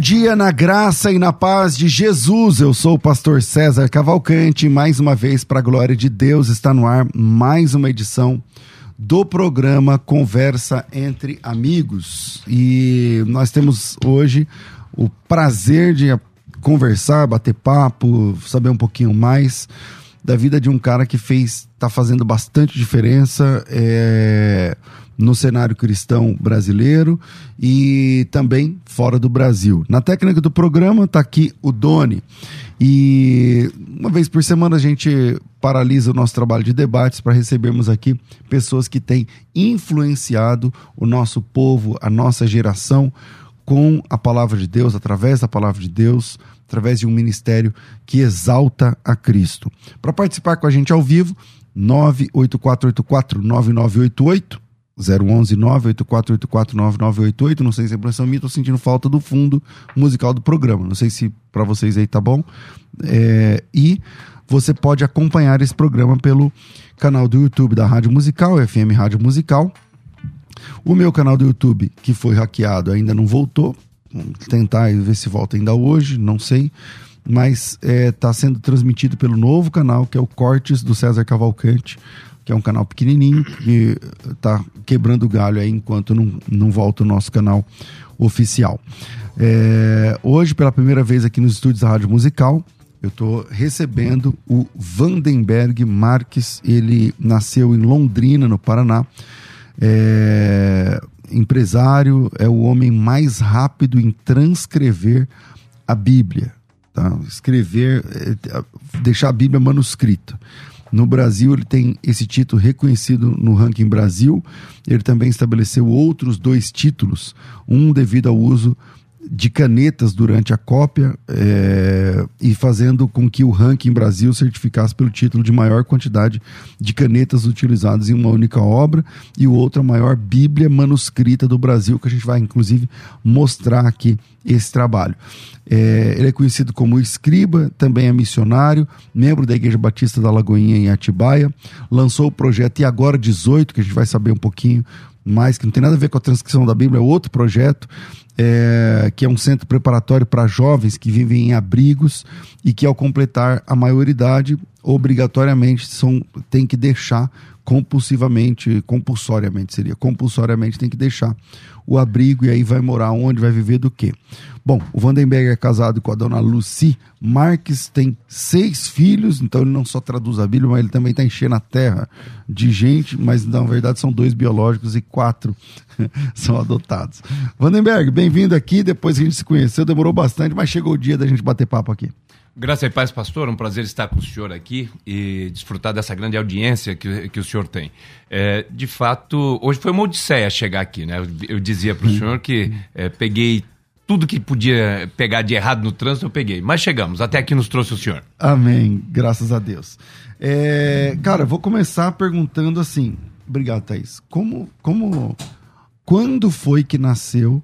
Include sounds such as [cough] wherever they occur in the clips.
Dia na graça e na paz de Jesus. Eu sou o pastor César Cavalcante. Mais uma vez, para a glória de Deus, está no ar mais uma edição do programa Conversa entre Amigos. E nós temos hoje o prazer de conversar, bater papo, saber um pouquinho mais da vida de um cara que fez, está fazendo bastante diferença. É no cenário cristão brasileiro e também fora do Brasil. Na técnica do programa está aqui o Doni. E uma vez por semana a gente paralisa o nosso trabalho de debates para recebermos aqui pessoas que têm influenciado o nosso povo, a nossa geração com a palavra de Deus, através da palavra de Deus, através de um ministério que exalta a Cristo. Para participar com a gente ao vivo, 98484 9988 011 98484 9988. Não sei se é impressão minha, tô sentindo falta do fundo musical do programa. Não sei se para vocês aí tá bom. É, e você pode acompanhar esse programa pelo canal do YouTube da Rádio Musical, FM Rádio Musical. O meu canal do YouTube, que foi hackeado, ainda não voltou. Vamos tentar ver se volta ainda hoje, não sei. Mas está é, tá sendo transmitido pelo novo canal, que é o Cortes do César Cavalcante que é um canal pequenininho, que está quebrando galho aí enquanto não, não volta o nosso canal oficial. É, hoje, pela primeira vez aqui nos estúdios da Rádio Musical, eu estou recebendo o Vandenberg Marques. Ele nasceu em Londrina, no Paraná. É, empresário, é o homem mais rápido em transcrever a Bíblia. Tá? Escrever, é, deixar a Bíblia manuscrita. No Brasil, ele tem esse título reconhecido no ranking Brasil. Ele também estabeleceu outros dois títulos, um devido ao uso de canetas durante a cópia é, e fazendo com que o ranking Brasil certificasse pelo título de maior quantidade de canetas utilizadas em uma única obra e o outro a maior Bíblia manuscrita do Brasil, que a gente vai inclusive mostrar aqui esse trabalho. É, ele é conhecido como escriba, também é missionário, membro da Igreja Batista da Lagoinha em Atibaia, lançou o projeto E Agora 18, que a gente vai saber um pouquinho mais, que não tem nada a ver com a transcrição da Bíblia, é outro projeto, é, que é um centro preparatório para jovens que vivem em abrigos e que, ao completar a maioridade, obrigatoriamente são, tem que deixar compulsivamente, compulsoriamente seria, compulsoriamente tem que deixar o abrigo e aí vai morar onde, vai viver do quê? Bom, o Vandenberg é casado com a dona Lucy Marques, tem seis filhos, então ele não só traduz a Bíblia, mas ele também está enchendo a terra de gente, mas na verdade são dois biológicos e quatro [laughs] são adotados. Vandenberg, bem-vindo aqui, depois que a gente se conheceu, demorou bastante, mas chegou o dia da gente bater papo aqui. Graças e paz, pastor. Um prazer estar com o senhor aqui e desfrutar dessa grande audiência que, que o senhor tem. É, de fato, hoje foi uma odisseia chegar aqui, né? Eu, eu dizia para o senhor que é, peguei tudo que podia pegar de errado no trânsito, eu peguei. Mas chegamos, até aqui nos trouxe o senhor. Amém, graças a Deus. É, cara, vou começar perguntando assim. Obrigado, Thaís. Como, como, quando foi que nasceu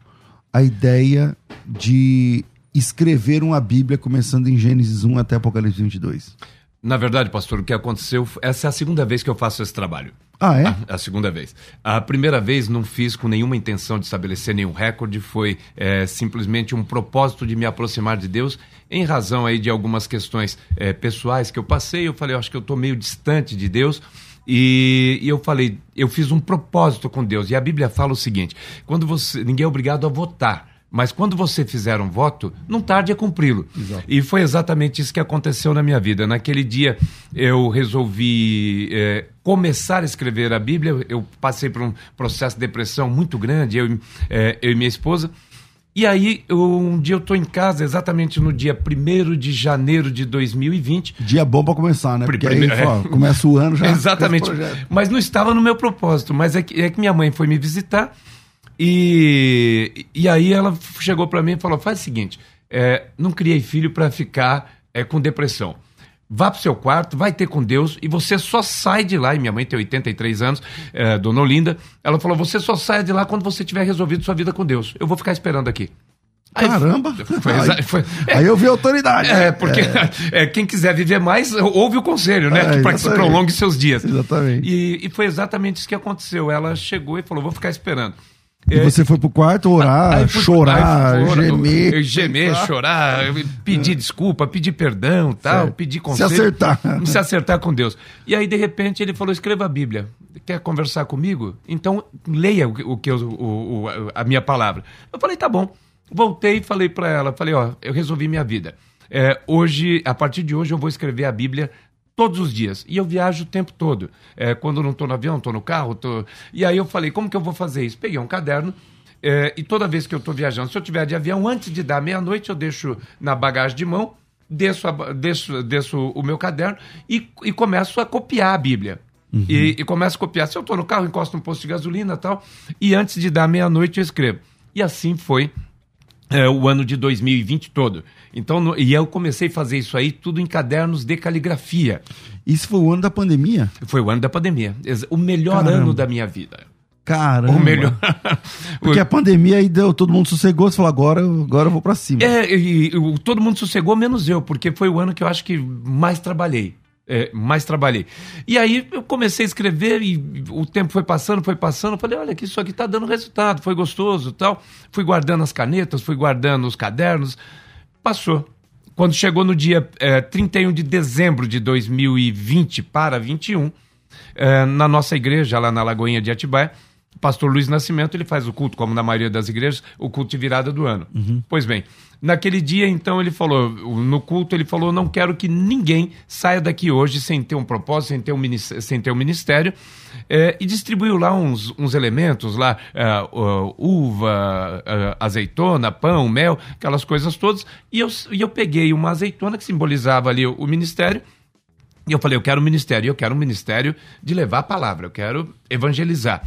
a ideia de escrever uma Bíblia começando em Gênesis 1 até Apocalipse 22? Na verdade, pastor, o que aconteceu, essa é a segunda vez que eu faço esse trabalho. Ah, é? A, a, segunda vez. A primeira vez não fiz com nenhuma intenção de estabelecer nenhum recorde, foi é, simplesmente um propósito de me aproximar de Deus, em razão aí de algumas questões é, pessoais que eu passei. Eu falei, eu acho que eu estou meio distante de Deus E, e, eu falei, eu fiz um propósito com Deus. E a Bíblia fala o seguinte: quando você. Ninguém é obrigado a votar. Mas quando você fizer um voto, não tarde a cumpri-lo. E foi exatamente isso que aconteceu na minha vida. Naquele dia eu resolvi é, começar a escrever a Bíblia. Eu passei por um processo de depressão muito grande, eu, é, eu e minha esposa. E aí, eu, um dia eu estou em casa, exatamente no dia 1 de janeiro de 2020. Dia bom para começar, né? Porque aí, é. começa o ano já. [laughs] Exatamente. Mas não estava no meu propósito. Mas é que, é que minha mãe foi me visitar e, e aí ela chegou para mim e falou: faz o seguinte, é, não criei filho para ficar é, com depressão. Vá pro seu quarto, vai ter com Deus e você só sai de lá. E minha mãe tem 83 anos, é, dona Olinda. Ela falou: você só sai de lá quando você tiver resolvido sua vida com Deus. Eu vou ficar esperando aqui. Aí, Caramba! Foi, aí, foi, é, aí eu vi a autoridade. É, porque é. é. quem quiser viver mais, ouve o conselho, né? É, para que se prolongue seus dias. Exatamente. E, e, foi exatamente isso que aconteceu. Ela chegou e falou: vou ficar esperando. E você foi pro quarto orar, fui, chorar, gemer. Gemer, chorar, pedir desculpa, pedir perdão, tal, certo. pedir conselho. Se acertar. [laughs] Se acertar com Deus. E aí, de repente, ele falou: escreva a Bíblia. Quer conversar comigo? Então, leia o, o que eu, o, o, a minha palavra. Eu falei, tá bom. Voltei e falei para ela, falei, ó, eu resolvi minha vida. É, hoje, a partir de hoje, eu vou escrever a Bíblia todos os dias. E eu viajo o tempo todo. É, quando não estou no avião, estou no carro. Tô... E aí eu falei, como que eu vou fazer isso? Peguei um caderno. É, e toda vez que eu estou viajando, se eu tiver de avião, antes de dar meia-noite, eu deixo na bagagem de mão, desço, a, desço, desço o meu caderno e, e começo a copiar a Bíblia. Uhum. E, e começo a copiar. Se eu estou no carro, encosto no posto de gasolina e tal. E antes de dar meia-noite, eu escrevo. E assim foi é, o ano de 2020 todo. Então, no, e eu comecei a fazer isso aí tudo em cadernos de caligrafia. Isso foi o ano da pandemia? Foi o ano da pandemia. O melhor Caramba. ano da minha vida. Caramba. O melhor. [laughs] Porque a pandemia aí deu, todo mundo sossegou, você falou, agora, agora eu vou para cima. É, e, e, todo mundo sossegou, menos eu, porque foi o ano que eu acho que mais trabalhei é, mais trabalhei. E aí eu comecei a escrever e o tempo foi passando, foi passando. Falei, olha, que isso aqui está dando resultado, foi gostoso tal. Fui guardando as canetas, fui guardando os cadernos. Passou. Quando chegou no dia é, 31 de dezembro de 2020 para 21, é, na nossa igreja, lá na Lagoinha de Atibaia, o pastor Luiz Nascimento ele faz o culto, como na maioria das igrejas, o culto de virada do ano. Uhum. Pois bem, naquele dia, então, ele falou, no culto, ele falou: não quero que ninguém saia daqui hoje sem ter um propósito, sem ter um ministério. Sem ter um ministério é, e distribuiu lá uns, uns elementos, lá, uh, uh, uva, uh, azeitona, pão, mel, aquelas coisas todas. E eu, e eu peguei uma azeitona que simbolizava ali o, o ministério. E eu falei, eu quero um ministério, eu quero um ministério de levar a palavra, eu quero evangelizar.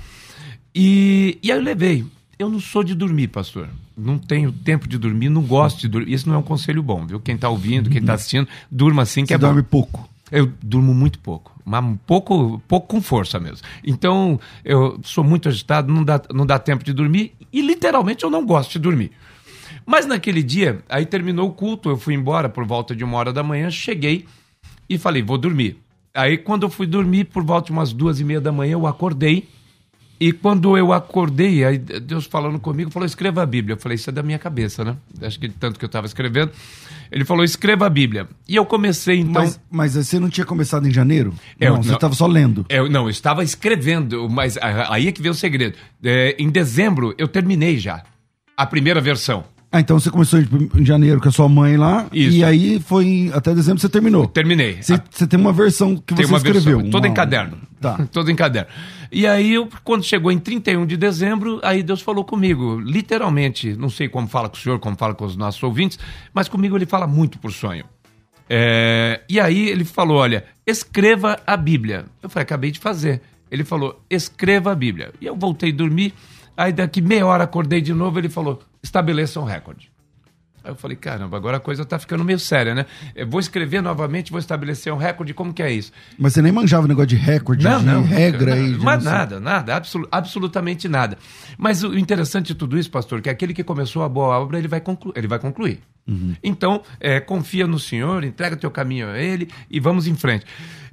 E, e aí eu levei. Eu não sou de dormir, pastor. Não tenho tempo de dormir, não gosto de dormir. Isso não é um conselho bom, viu? Quem está ouvindo, quem está assistindo, durma assim que Você é dorme bom. pouco. Eu durmo muito pouco, mas pouco, pouco com força mesmo. Então, eu sou muito agitado, não dá, não dá tempo de dormir e literalmente eu não gosto de dormir. Mas naquele dia, aí terminou o culto, eu fui embora por volta de uma hora da manhã, cheguei e falei, vou dormir. Aí quando eu fui dormir, por volta de umas duas e meia da manhã, eu acordei e quando eu acordei, aí Deus falando comigo, falou: escreva a Bíblia. Eu falei: isso é da minha cabeça, né? Acho que tanto que eu estava escrevendo. Ele falou: escreva a Bíblia. E eu comecei então. Mas, mas você não tinha começado em janeiro? Eu, não, você estava só lendo. Eu, não, eu estava escrevendo, mas aí é que veio o segredo. É, em dezembro eu terminei já a primeira versão. Ah, então você começou em janeiro com a sua mãe lá. Isso. E aí foi até dezembro você terminou. terminei. Você, a... você, tem uma versão que tem você escreveu. Versão, toda uma... em caderno. Tá. toda em caderno. E aí, eu, quando chegou em 31 de dezembro, aí Deus falou comigo, literalmente. Não sei como fala com o senhor, como fala com os nossos ouvintes, mas comigo ele fala muito por sonho. É, e aí ele falou: olha, escreva a Bíblia. Eu falei, acabei de fazer. Ele falou, escreva a Bíblia. E eu voltei a dormir. Aí daqui meia hora acordei de novo, ele falou: estabeleça um recorde. Aí eu falei, caramba, agora a coisa tá ficando meio séria, né? Eu vou escrever novamente, vou estabelecer um recorde, como que é isso? Mas você nem manjava o negócio de recorde, não, de não, regra aí. Mas nada, nada, absol, absolutamente nada. Mas o interessante de tudo isso, pastor, que aquele que começou a boa obra, ele vai, conclu, ele vai concluir. Uhum. Então, é, confia no Senhor, entrega teu caminho a Ele e vamos em frente.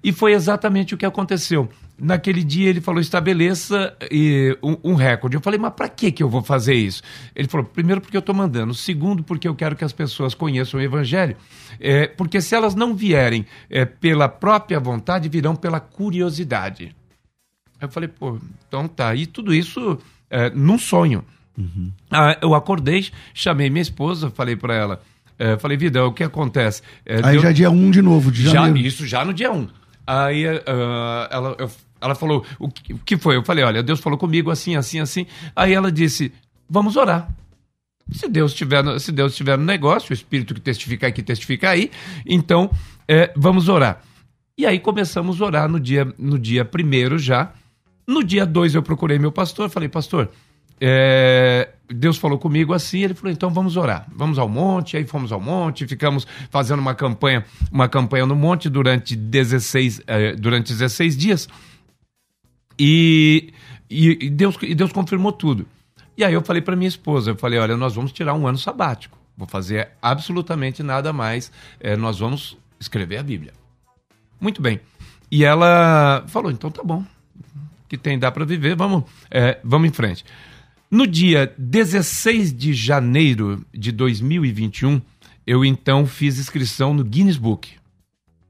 E foi exatamente o que aconteceu. Naquele dia ele falou: estabeleça e, um, um, recorde. Eu falei: mas para que, que eu vou fazer isso? Ele falou: primeiro, porque eu estou mandando. Segundo, porque eu quero que as pessoas conheçam o Evangelho. É, porque se elas não vierem é, pela própria vontade, virão pela curiosidade. Eu falei: pô, então tá. E tudo isso é, num sonho. Uhum. Ah, eu acordei, chamei minha esposa, falei para ela. É, falei, vida, o que acontece? É, Aí deu... já é dia 1 um de novo, de janeiro. Já, isso já no dia 1. Um. Aí uh, ela, eu, ela falou, o que, o que foi? Eu falei, olha, Deus falou comigo assim, assim, assim. Aí ela disse, vamos orar. Se Deus estiver no, se Deus estiver no negócio, o Espírito que testifica aqui, testifica aí, então é, vamos orar. E aí começamos a orar no dia, no dia primeiro já. No dia dois eu procurei meu pastor, falei, pastor, é, Deus falou comigo assim, ele falou, então vamos orar, vamos ao monte, aí fomos ao monte, ficamos fazendo uma campanha, uma campanha no monte durante 16, é, durante 16 dias, e, e, Deus, e Deus confirmou tudo. E aí eu falei para minha esposa, eu falei, olha, nós vamos tirar um ano sabático, vou fazer absolutamente nada mais, é, nós vamos escrever a Bíblia. Muito bem. E ela falou, então tá bom, que tem, dá para viver, vamos, é, vamos em frente. No dia 16 de janeiro de 2021, eu então fiz inscrição no Guinness Book.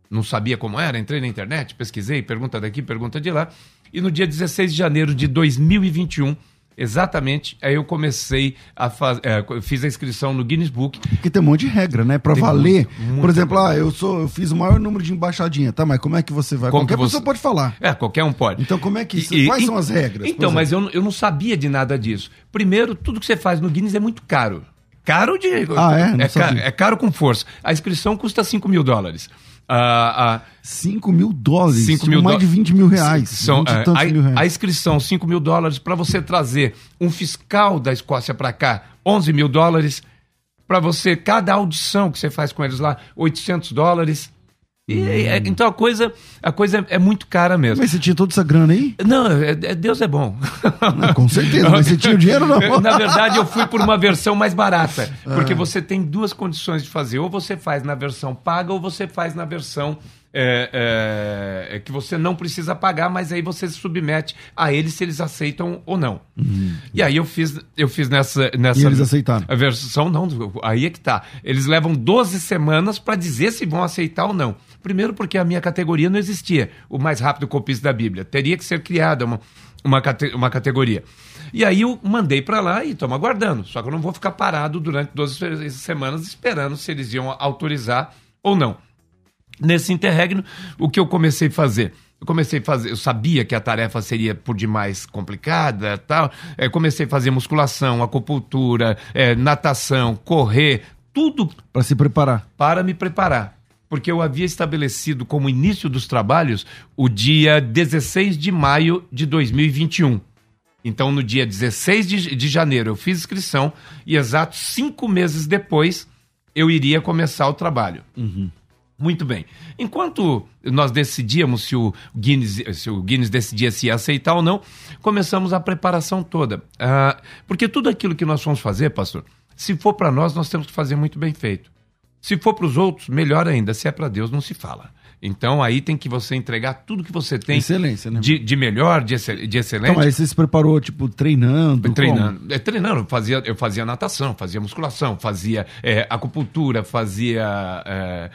Não sabia como era, entrei na internet, pesquisei, pergunta daqui, pergunta de lá. E no dia 16 de janeiro de 2021, Exatamente. Aí eu comecei a fazer. É, fiz a inscrição no Guinness Book. Porque tem um monte de regra, né? Pra tem valer. Muito, Por exemplo, ah, eu sou, eu fiz o maior número de embaixadinha, tá? Mas como é que você vai? Como qualquer você... pessoa pode falar. É, qualquer um pode. Então, como é que. E, quais e, são as regras? Então, mas eu, eu não sabia de nada disso. Primeiro, tudo que você faz no Guinness é muito caro. Caro de. Ah, é? é, caro, é caro com força. A inscrição custa 5 mil dólares. Uh, uh, 5 mil dólares, 5 mil mais de 20 mil reais. São, uh, a, mil reais. a inscrição, 5 mil dólares, para você trazer um fiscal da Escócia para cá, 11 mil dólares. Para você, cada audição que você faz com eles lá, 800 dólares. E, hum. é, então a coisa, a coisa é, é, muito cara mesmo. Mas você tinha toda essa grana aí? Não, é, é Deus é bom. Não, com certeza, mas você tinha o dinheiro não? Na verdade, eu fui por uma versão mais barata. Porque ah. você tem duas condições de fazer. Ou você faz na versão paga, ou você faz na versão é, é, é, que você não precisa pagar, mas aí você se submete a eles se eles aceitam ou não. Uhum. E aí eu fiz, eu fiz nessa, nessa. E eles aceitaram? A versão não, aí é que tá. Eles levam 12 semanas para dizer se vão aceitar ou não. Primeiro, porque a minha categoria não existia, o mais rápido copista da Bíblia. Teria que ser criada uma, uma, uma categoria. E aí eu mandei para lá e estamos aguardando. Só que eu não vou ficar parado durante 12 semanas esperando se eles iam autorizar ou não. Nesse interregno, o que eu comecei a fazer? Eu comecei a fazer, eu sabia que a tarefa seria por demais complicada, tal. É, comecei a fazer musculação, acupuntura, é, natação, correr, tudo para se preparar. Para me preparar, porque eu havia estabelecido como início dos trabalhos o dia 16 de maio de 2021. Então, no dia 16 de, de janeiro, eu fiz inscrição e exatos cinco meses depois eu iria começar o trabalho. Uhum. Muito bem. Enquanto nós decidíamos se o Guinness, se o Guinness decidia se ia aceitar ou não, começamos a preparação toda. Ah, porque tudo aquilo que nós vamos fazer, pastor, se for para nós, nós temos que fazer muito bem feito. Se for para os outros, melhor ainda. Se é para Deus, não se fala. Então aí tem que você entregar tudo que você tem Excelência, né? de, de melhor, de, excel, de excelente. Então, aí você se preparou, tipo, treinando? Treinando. É, treinando, eu fazia, eu fazia natação, fazia musculação, fazia é, acupuntura, fazia é,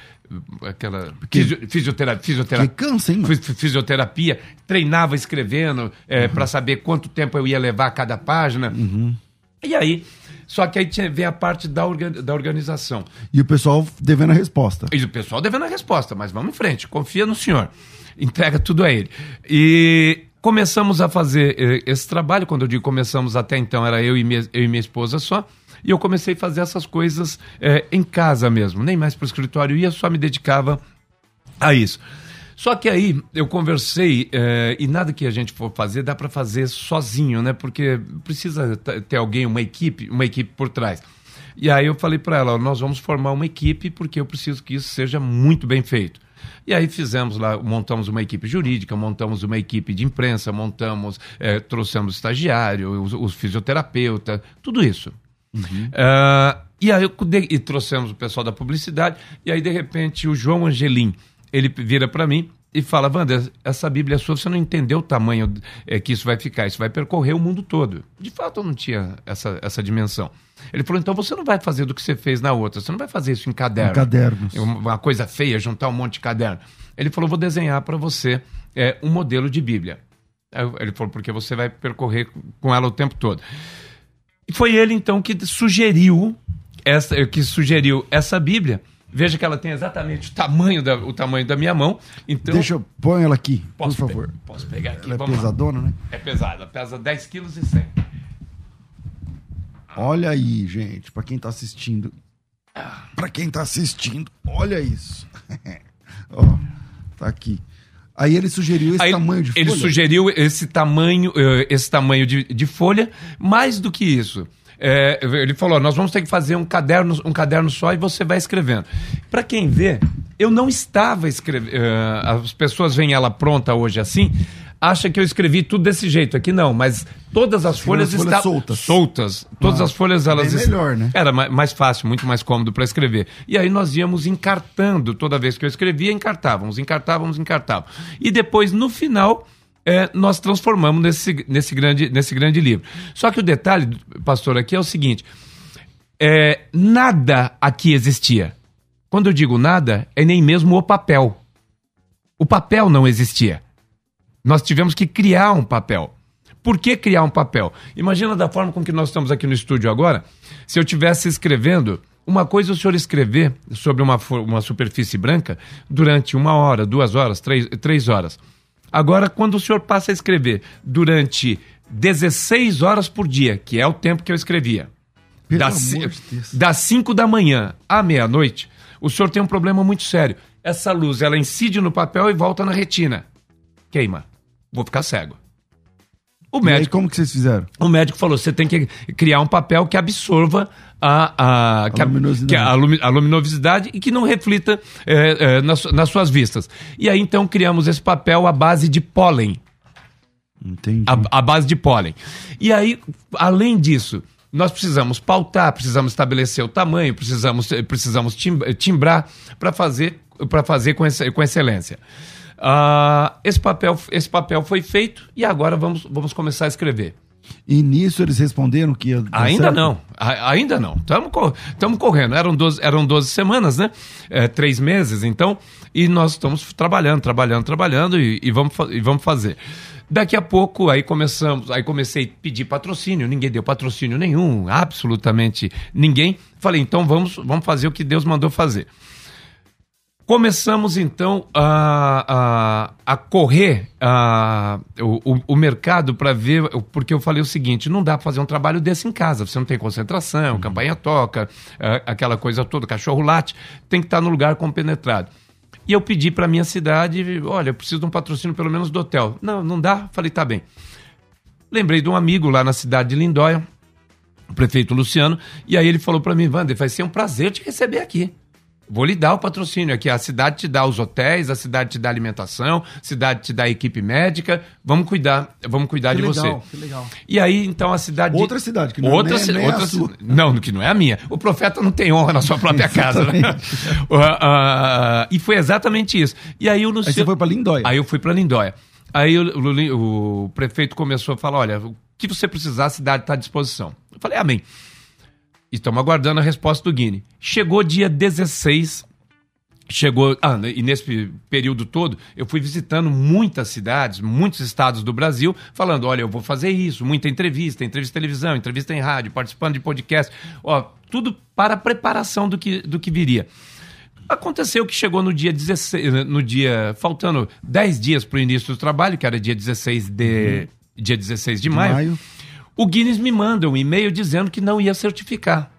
aquela Porque, fisioterapia, fisioterapia, que cansa, hein, fisioterapia, treinava escrevendo é, uhum. para saber quanto tempo eu ia levar a cada página. Uhum. E aí, só que aí vem a parte da, da organização. E o pessoal devendo a resposta. E o pessoal devendo a resposta, mas vamos em frente, confia no senhor. [laughs] Entrega tudo a ele. E começamos a fazer eh, esse trabalho, quando eu digo começamos até então, era eu e minha, eu e minha esposa só. E eu comecei a fazer essas coisas é, em casa mesmo, nem mais para o escritório ia, só me dedicava a isso. Só que aí eu conversei é, e nada que a gente for fazer dá para fazer sozinho, né? Porque precisa ter alguém, uma equipe, uma equipe por trás. E aí eu falei para ela, nós vamos formar uma equipe porque eu preciso que isso seja muito bem feito. E aí fizemos lá, montamos uma equipe jurídica, montamos uma equipe de imprensa, montamos, é, trouxemos estagiário, os, os fisioterapeuta, tudo isso. Uhum. Uh, e aí e trouxemos o pessoal da publicidade, e aí de repente o João Angelim, ele vira para mim e fala, Wanda, essa Bíblia é sua, você não entendeu o tamanho é, que isso vai ficar, isso vai percorrer o mundo todo. De fato, eu não tinha essa, essa dimensão. Ele falou, então você não vai fazer do que você fez na outra, você não vai fazer isso em caderno. Em cadernos. Uma coisa feia, juntar um monte de caderno. Ele falou, vou desenhar para você é, um modelo de Bíblia. Ele falou, porque você vai percorrer com ela o tempo todo. E foi ele, então, que sugeriu essa, que sugeriu essa Bíblia. Veja que ela tem exatamente o tamanho da, o tamanho da minha mão. Então, Deixa eu pôr ela aqui, posso por favor. Pe posso pegar aqui. Ela é Vamos pesadona, lá. né? É pesada, pesa 10 kg e 100. Olha aí, gente, para quem tá assistindo. Para quem tá assistindo, olha isso. [laughs] Ó, tá aqui. Aí ele sugeriu esse Aí tamanho de folha. Ele sugeriu esse tamanho, eh, esse tamanho de, de folha. Mais do que isso, é, ele falou: nós vamos ter que fazer um caderno, um caderno só e você vai escrevendo. Para quem vê, eu não estava escrevendo. Uh, as pessoas veem ela pronta hoje assim, acha que eu escrevi tudo desse jeito. Aqui não, mas todas as folhas, folhas estavam soltas. soltas. Todas ah, as folhas elas bem melhor, né? Era mais fácil, muito mais cômodo para escrever. E aí nós íamos encartando toda vez que eu escrevia, encartávamos, encartávamos, encartávamos. E depois no final é, nós transformamos nesse, nesse, grande, nesse grande livro. Só que o detalhe, pastor, aqui é o seguinte: é, nada aqui existia. Quando eu digo nada, é nem mesmo o papel. O papel não existia. Nós tivemos que criar um papel. Por que criar um papel? Imagina da forma com que nós estamos aqui no estúdio agora, se eu estivesse escrevendo. Uma coisa é o senhor escrever sobre uma, uma superfície branca durante uma hora, duas horas, três, três horas. Agora, quando o senhor passa a escrever durante 16 horas por dia, que é o tempo que eu escrevia, das, das 5 da manhã à meia-noite, o senhor tem um problema muito sério. Essa luz, ela incide no papel e volta na retina. Queima vou ficar cego. O e médico. Aí, como que vocês fizeram? O médico falou: você tem que criar um papel que absorva a, a, a, a luminosidade. A, a, luminosidade e que não reflita é, é, nas, nas suas vistas. E aí então criamos esse papel à base de pólen. Entendi. A, base de pólen. E aí, além disso, nós precisamos pautar, precisamos estabelecer o tamanho, precisamos, precisamos timbrar para fazer, fazer com, com excelência. Uh, esse, papel, esse papel foi feito e agora vamos, vamos começar a escrever. E nisso eles responderam que. Ainda certo? não, a, ainda não. Estamos correndo. Eram 12, eram 12 semanas, né? É, três meses, então. E nós estamos trabalhando, trabalhando, trabalhando e, e, vamos, e vamos fazer. Daqui a pouco, aí começamos, aí comecei a pedir patrocínio, ninguém deu patrocínio nenhum, absolutamente ninguém. Falei, então vamos, vamos fazer o que Deus mandou fazer. Começamos então a, a, a correr a, o, o mercado para ver, porque eu falei o seguinte: não dá para fazer um trabalho desse em casa, você não tem concentração, uhum. campanha toca, aquela coisa toda, cachorro late, tem que estar no lugar compenetrado. E eu pedi para minha cidade: olha, eu preciso de um patrocínio pelo menos do hotel. Não, não dá? Falei, tá bem. Lembrei de um amigo lá na cidade de Lindóia, o prefeito Luciano, e aí ele falou para mim: Wander, vai ser um prazer te receber aqui. Vou lhe dar o patrocínio aqui. A cidade te dá os hotéis, a cidade te dá alimentação, a cidade te dá equipe médica. Vamos cuidar, vamos cuidar que de legal, você. Que legal. E aí, então, a cidade. Outra cidade, que não outra, é, nem, outra, a sua. Não, que não é a minha. O profeta não tem honra na sua própria [laughs] casa. Né? [laughs] uh, uh, e foi exatamente isso. E aí o Luciano. Aí você foi para Lindóia. Aí eu fui para Lindóia. Aí o, o, o, prefeito começou a falar: olha, o que você precisar, a cidade está à disposição. Eu falei, amém. Estamos aguardando a resposta do Guine. Chegou dia 16 chegou. Ah, e nesse período todo, eu fui visitando muitas cidades, muitos estados do Brasil, falando: olha, eu vou fazer isso, muita entrevista, entrevista em televisão, entrevista em rádio, participando de podcast, ó, tudo para a preparação do que, do que viria. Aconteceu que chegou no dia 16, no dia, faltando 10 dias para o início do trabalho, que era dia 16 de, uhum. dia 16 de, de maio, maio, o Guinness me manda um e-mail dizendo que não ia certificar.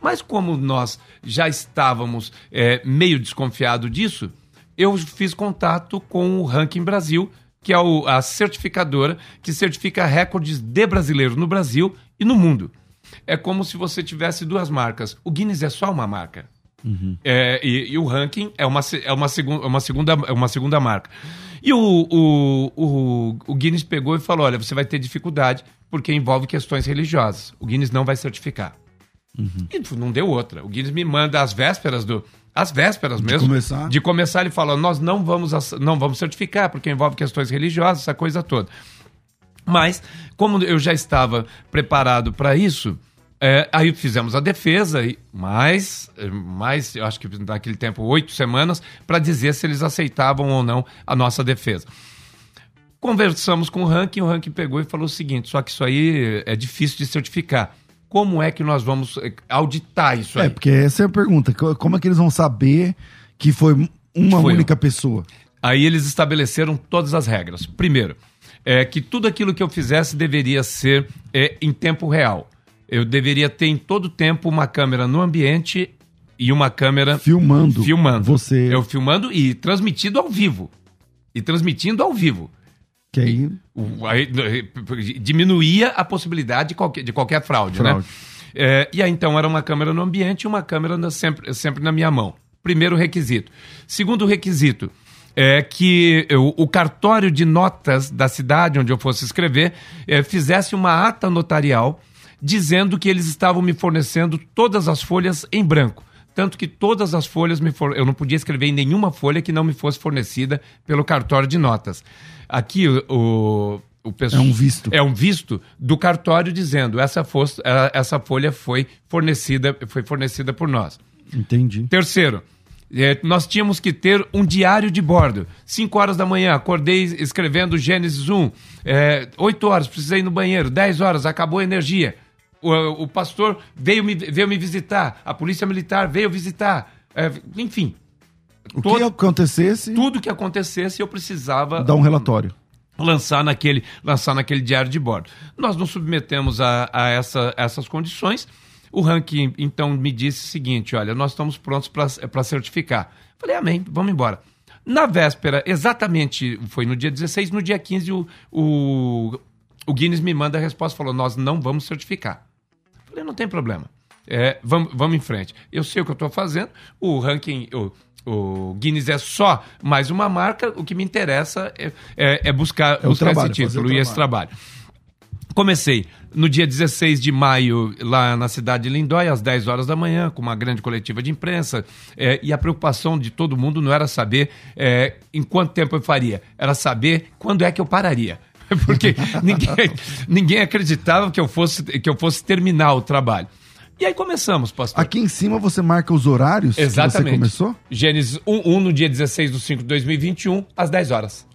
Mas como nós já estávamos é, meio desconfiado disso, eu fiz contato com o Ranking Brasil, que é o, a certificadora que certifica recordes de brasileiros no Brasil e no mundo. É como se você tivesse duas marcas. O Guinness é só uma marca. Uhum. É, e, e, o ranking é uma, é uma, segu, uma, segunda, é uma segunda marca. E o, o, o, o Guinness pegou e falou: olha, você vai ter dificuldade porque envolve questões religiosas. O Guinness não vai certificar. Uhum. E não deu outra. O Guinness me manda às vésperas do. às vésperas mesmo. De começar. De começar, ele falou: nós não vamos, não vamos certificar, porque envolve questões religiosas, essa coisa toda. Mas, como eu já estava preparado para isso, é, aí fizemos a defesa, mais, mais, eu acho que naquele tempo, oito semanas, para dizer se eles aceitavam ou não a nossa defesa. Conversamos com o ranking, o ranking pegou e falou o seguinte: só que isso aí é difícil de certificar. Como é que nós vamos eh, auditar isso aí? É, porque essa é a pergunta. Como é que eles vão saber que foi uma foi única pessoa? Aí eles estabeleceram todas as regras. Primeiro, é que tudo aquilo que eu fizesse deveria ser é, em tempo real. Eu deveria ter em todo tempo uma câmera no ambiente e uma câmera filmando. Filmando. Você. Eu filmando e transmitindo ao vivo. E transmitindo ao vivo. Que aí... aí diminuía a possibilidade de qualquer, de qualquer fraude, né? fraude. né? É, e aí então era uma câmera no ambiente e uma câmera sempre, sempre na minha mão. Primeiro requisito. Segundo requisito é que eu, o cartório de notas da cidade onde eu fosse escrever é, fizesse uma ata notarial dizendo que eles estavam me fornecendo todas as folhas em branco. Tanto que todas as folhas me for... eu não podia escrever em nenhuma folha que não me fosse fornecida pelo cartório de notas. Aqui o, o pessoal, é um visto. É um visto do cartório dizendo essa, fosse, essa folha foi fornecida, foi fornecida por nós. Entendi. Terceiro, é, nós tínhamos que ter um diário de bordo. 5 horas da manhã, acordei escrevendo Gênesis 1. É, 8 horas, precisei ir no banheiro. 10 horas, acabou a energia. O, o pastor veio me, veio me visitar, a polícia militar veio visitar, é, enfim. O todo, que acontecesse. Tudo que acontecesse, eu precisava. Dar um relatório. Lançar naquele, lançar naquele diário de bordo. Nós nos submetemos a, a, essa, essas condições. O ranking, então, me disse o seguinte: olha, nós estamos prontos para certificar. Falei, amém, vamos embora. Na véspera, exatamente, foi no dia 16, no dia 15, o, o, o Guinness me manda a resposta, falou, nós não vamos certificar. Falei, não tem problema. É, vamos, vamos em frente. Eu sei o que eu estou fazendo, o ranking, o, o Guinness é só mais uma marca, o que me interessa é, é, é buscar, é buscar trabalho, esse título e esse trabalho. Comecei no dia 16 de maio, lá na cidade de Lindóia, às 10 horas da manhã, com uma grande coletiva de imprensa. É, e a preocupação de todo mundo não era saber é, em quanto tempo eu faria, era saber quando é que eu pararia. [laughs] porque ninguém, ninguém acreditava que eu, fosse, que eu fosse terminar o trabalho. E aí começamos, pastor. Aqui em cima você marca os horários Exatamente. que você começou? Gênesis 1, 1 no dia 16 de 5 de 2021, às 10 horas.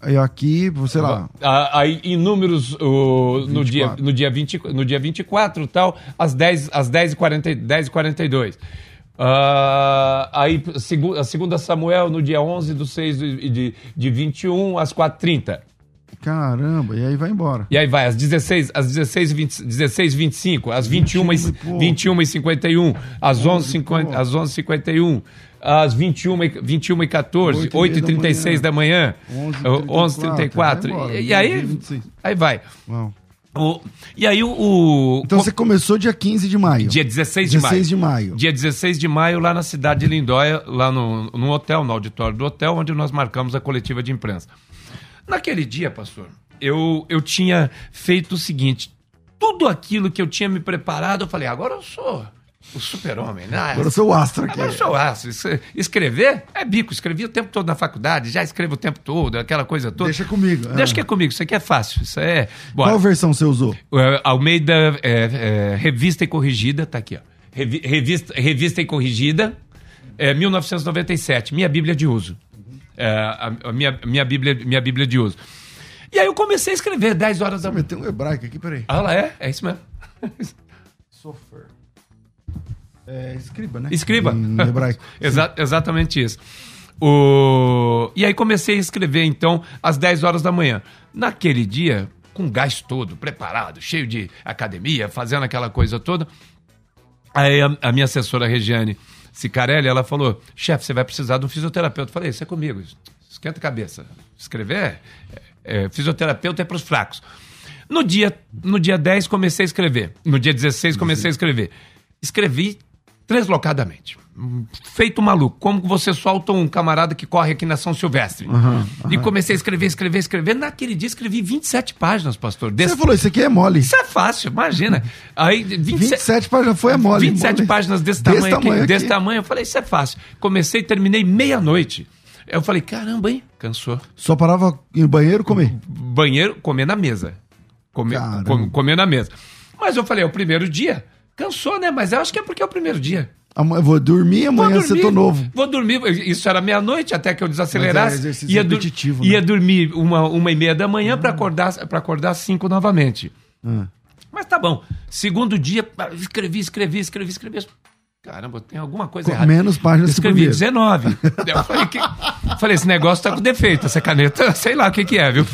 Aí aqui, sei lá. Aí em números o, no, dia, no, dia 20, no dia 24 tal, às 10, às 10 e 40, 10 e 42. Uh, aí a segunda Samuel no dia 11 do 6 de, de, de 21 às 4h30. Caramba, e aí vai embora. E aí vai, às 16, às 16, 20, 16 25, às 21, 21, e, 21 e 51, às 11 50, às 11 51, às 21, 21 e 14, 8, 8 e 36 da manhã, 11 e 34. E, e aí, aí vai. Uau. O, e aí o, o, Então você começou dia 15 de maio. Dia 16 de 16 maio. de maio. Dia 16 de maio, lá na cidade de Lindóia, lá no, no hotel, no auditório do hotel, onde nós marcamos a coletiva de imprensa. Naquele dia, pastor, eu, eu tinha feito o seguinte: tudo aquilo que eu tinha me preparado, eu falei, agora eu sou o super-homem, né? Agora eu sou o astro aqui. Agora eu sou o astro. Escrever é bico. Escrevi o tempo todo na faculdade, já escrevo o tempo todo, aquela coisa toda. Deixa comigo. Deixa que é comigo. Isso aqui é fácil. Isso é. Bora. Qual versão você usou? Uh, Almeida é, é, Revista e Corrigida, tá aqui, ó. Revista, revista e Corrigida, é, 1997. Minha Bíblia de uso é, a, a, minha, minha, Bíblia, minha Bíblia de uso. E aí eu comecei a escrever 10 horas da manhã. Tem um hebraico aqui, peraí. Ah, lá é? É isso mesmo. [laughs] Sofer. É, escriba, né? Escriba. Em hebraico. [laughs] Exa exatamente isso. O... E aí comecei a escrever, então, às 10 horas da manhã. Naquele dia, com gás todo, preparado, cheio de academia, fazendo aquela coisa toda. Aí a, a minha assessora Regiane Cicarelli, ela falou: chefe, você vai precisar de um fisioterapeuta. Eu falei: isso é comigo, esquenta a cabeça. Escrever, é, é, fisioterapeuta é para os fracos. No dia, no dia 10 comecei a escrever. No dia 16 comecei a escrever. Escrevi Deslocadamente. Feito maluco. Como você solta um camarada que corre aqui na São Silvestre. Uhum, uhum. E comecei a escrever, escrever, escrever. Naquele dia escrevi 27 páginas, pastor. Desse... Você falou, isso aqui é mole. Isso é fácil, imagina. Aí, 27, 27 páginas foi é mole. 27 mole. páginas desse, desse tamanho, tamanho aqui, Desse tamanho. Eu falei, isso é fácil. Comecei e terminei meia-noite. Eu falei, caramba, hein? Cansou. Só parava no banheiro comer? Banheiro, comer na mesa. Comer, com, comer na mesa. Mas eu falei, é o primeiro dia. Cansou, né? Mas eu acho que é porque é o primeiro dia. Eu vou dormir, amanhã você tô novo. Vou dormir, isso era meia-noite até que eu desacelerasse. Mas é ia, repetitivo, né? ia dormir uma, uma e meia da manhã para acordar para acordar cinco novamente. Hum. Mas tá bom. Segundo dia, escrevi, escrevi, escrevi, escrevi. Caramba, tem alguma coisa com errada. Menos páginas Escrevi 19. [laughs] eu falei, que... falei, esse negócio tá com defeito, essa caneta, [laughs] sei lá o que, que é, viu?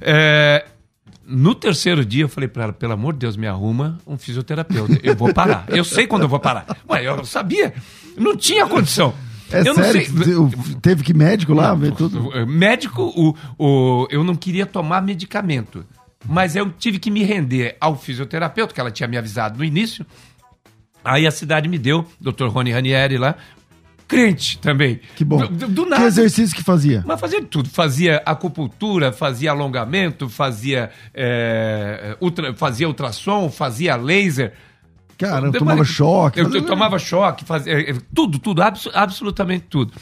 É, no terceiro dia, eu falei para ela: pelo amor de Deus, me arruma um fisioterapeuta. Eu vou parar. Eu sei quando eu vou parar. Ué, eu sabia. Não tinha condição. É eu sério? Não sei. Teve que médico lá não, ver tudo? Médico, o, o, eu não queria tomar medicamento. Mas eu tive que me render ao fisioterapeuta, que ela tinha me avisado no início. Aí a cidade me deu, Dr. Rony Ranieri lá, crente também. Que bom. Do, do nada. Que exercício que fazia? Mas fazia tudo. Fazia acupuntura, fazia alongamento, fazia, é, ultra, fazia ultrassom, fazia laser. Cara, eu tomava choque. Eu, eu, tomava choque, fazia é, tudo, tudo, abs, absolutamente tudo.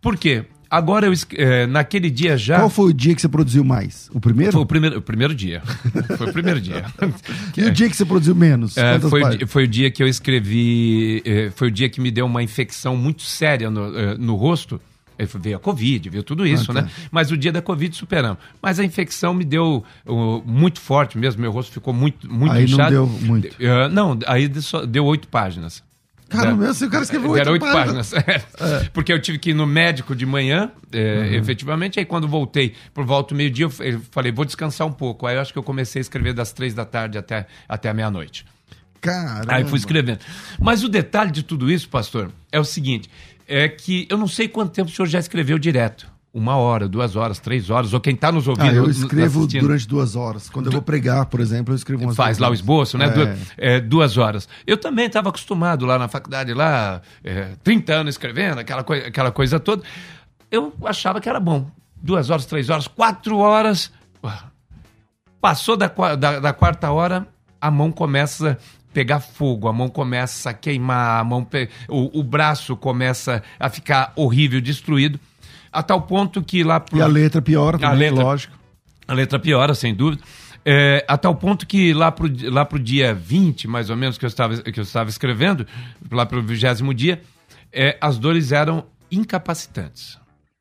Por quê? Agora, eu, é, naquele dia já. Qual foi o dia que você produziu mais? O primeiro? Foi o primeiro, o primeiro dia. [laughs] foi o primeiro dia. [laughs] e o dia que você produziu menos? É, foi, o, foi o dia que eu escrevi. É, foi o dia que me deu uma infecção muito séria no, é, no rosto. Veio a Covid, veio tudo isso, ah, tá. né? Mas o dia da Covid superamos. Mas a infecção me deu uh, muito forte mesmo, meu rosto ficou muito, muito aí inchado. Não deu muito. Uh, não, aí deu oito páginas. Cara, meu, o cara escreveu oito, oito páginas. páginas. [laughs] É. Porque eu tive que ir no médico de manhã, é, uhum. efetivamente. Aí quando voltei por volta do meio-dia, eu falei, vou descansar um pouco. Aí eu acho que eu comecei a escrever das três da tarde até, até a meia-noite. Caramba. Aí fui escrevendo. Mas o detalhe de tudo isso, pastor, é o seguinte: é que eu não sei quanto tempo o senhor já escreveu direto uma hora, duas horas, três horas, ou quem está nos ouvindo. Ah, eu escrevo assistindo. durante duas horas. Quando eu vou pregar, por exemplo, eu escrevo umas Faz lá o esboço, né? É. Duas, é, duas horas. Eu também estava acostumado lá na faculdade, lá, é, 30 anos escrevendo, aquela, coi aquela coisa toda. Eu achava que era bom. Duas horas, três horas, quatro horas. Passou da, da, da quarta hora, a mão começa a pegar fogo, a mão começa a queimar, a mão o, o braço começa a ficar horrível, destruído a tal ponto que lá pro... E a letra piora também, a letra, lógico. A letra piora, sem dúvida. É, a tal ponto que lá pro, lá pro dia 20, mais ou menos, que eu estava, que eu estava escrevendo, lá pro vigésimo dia, é, as dores eram incapacitantes.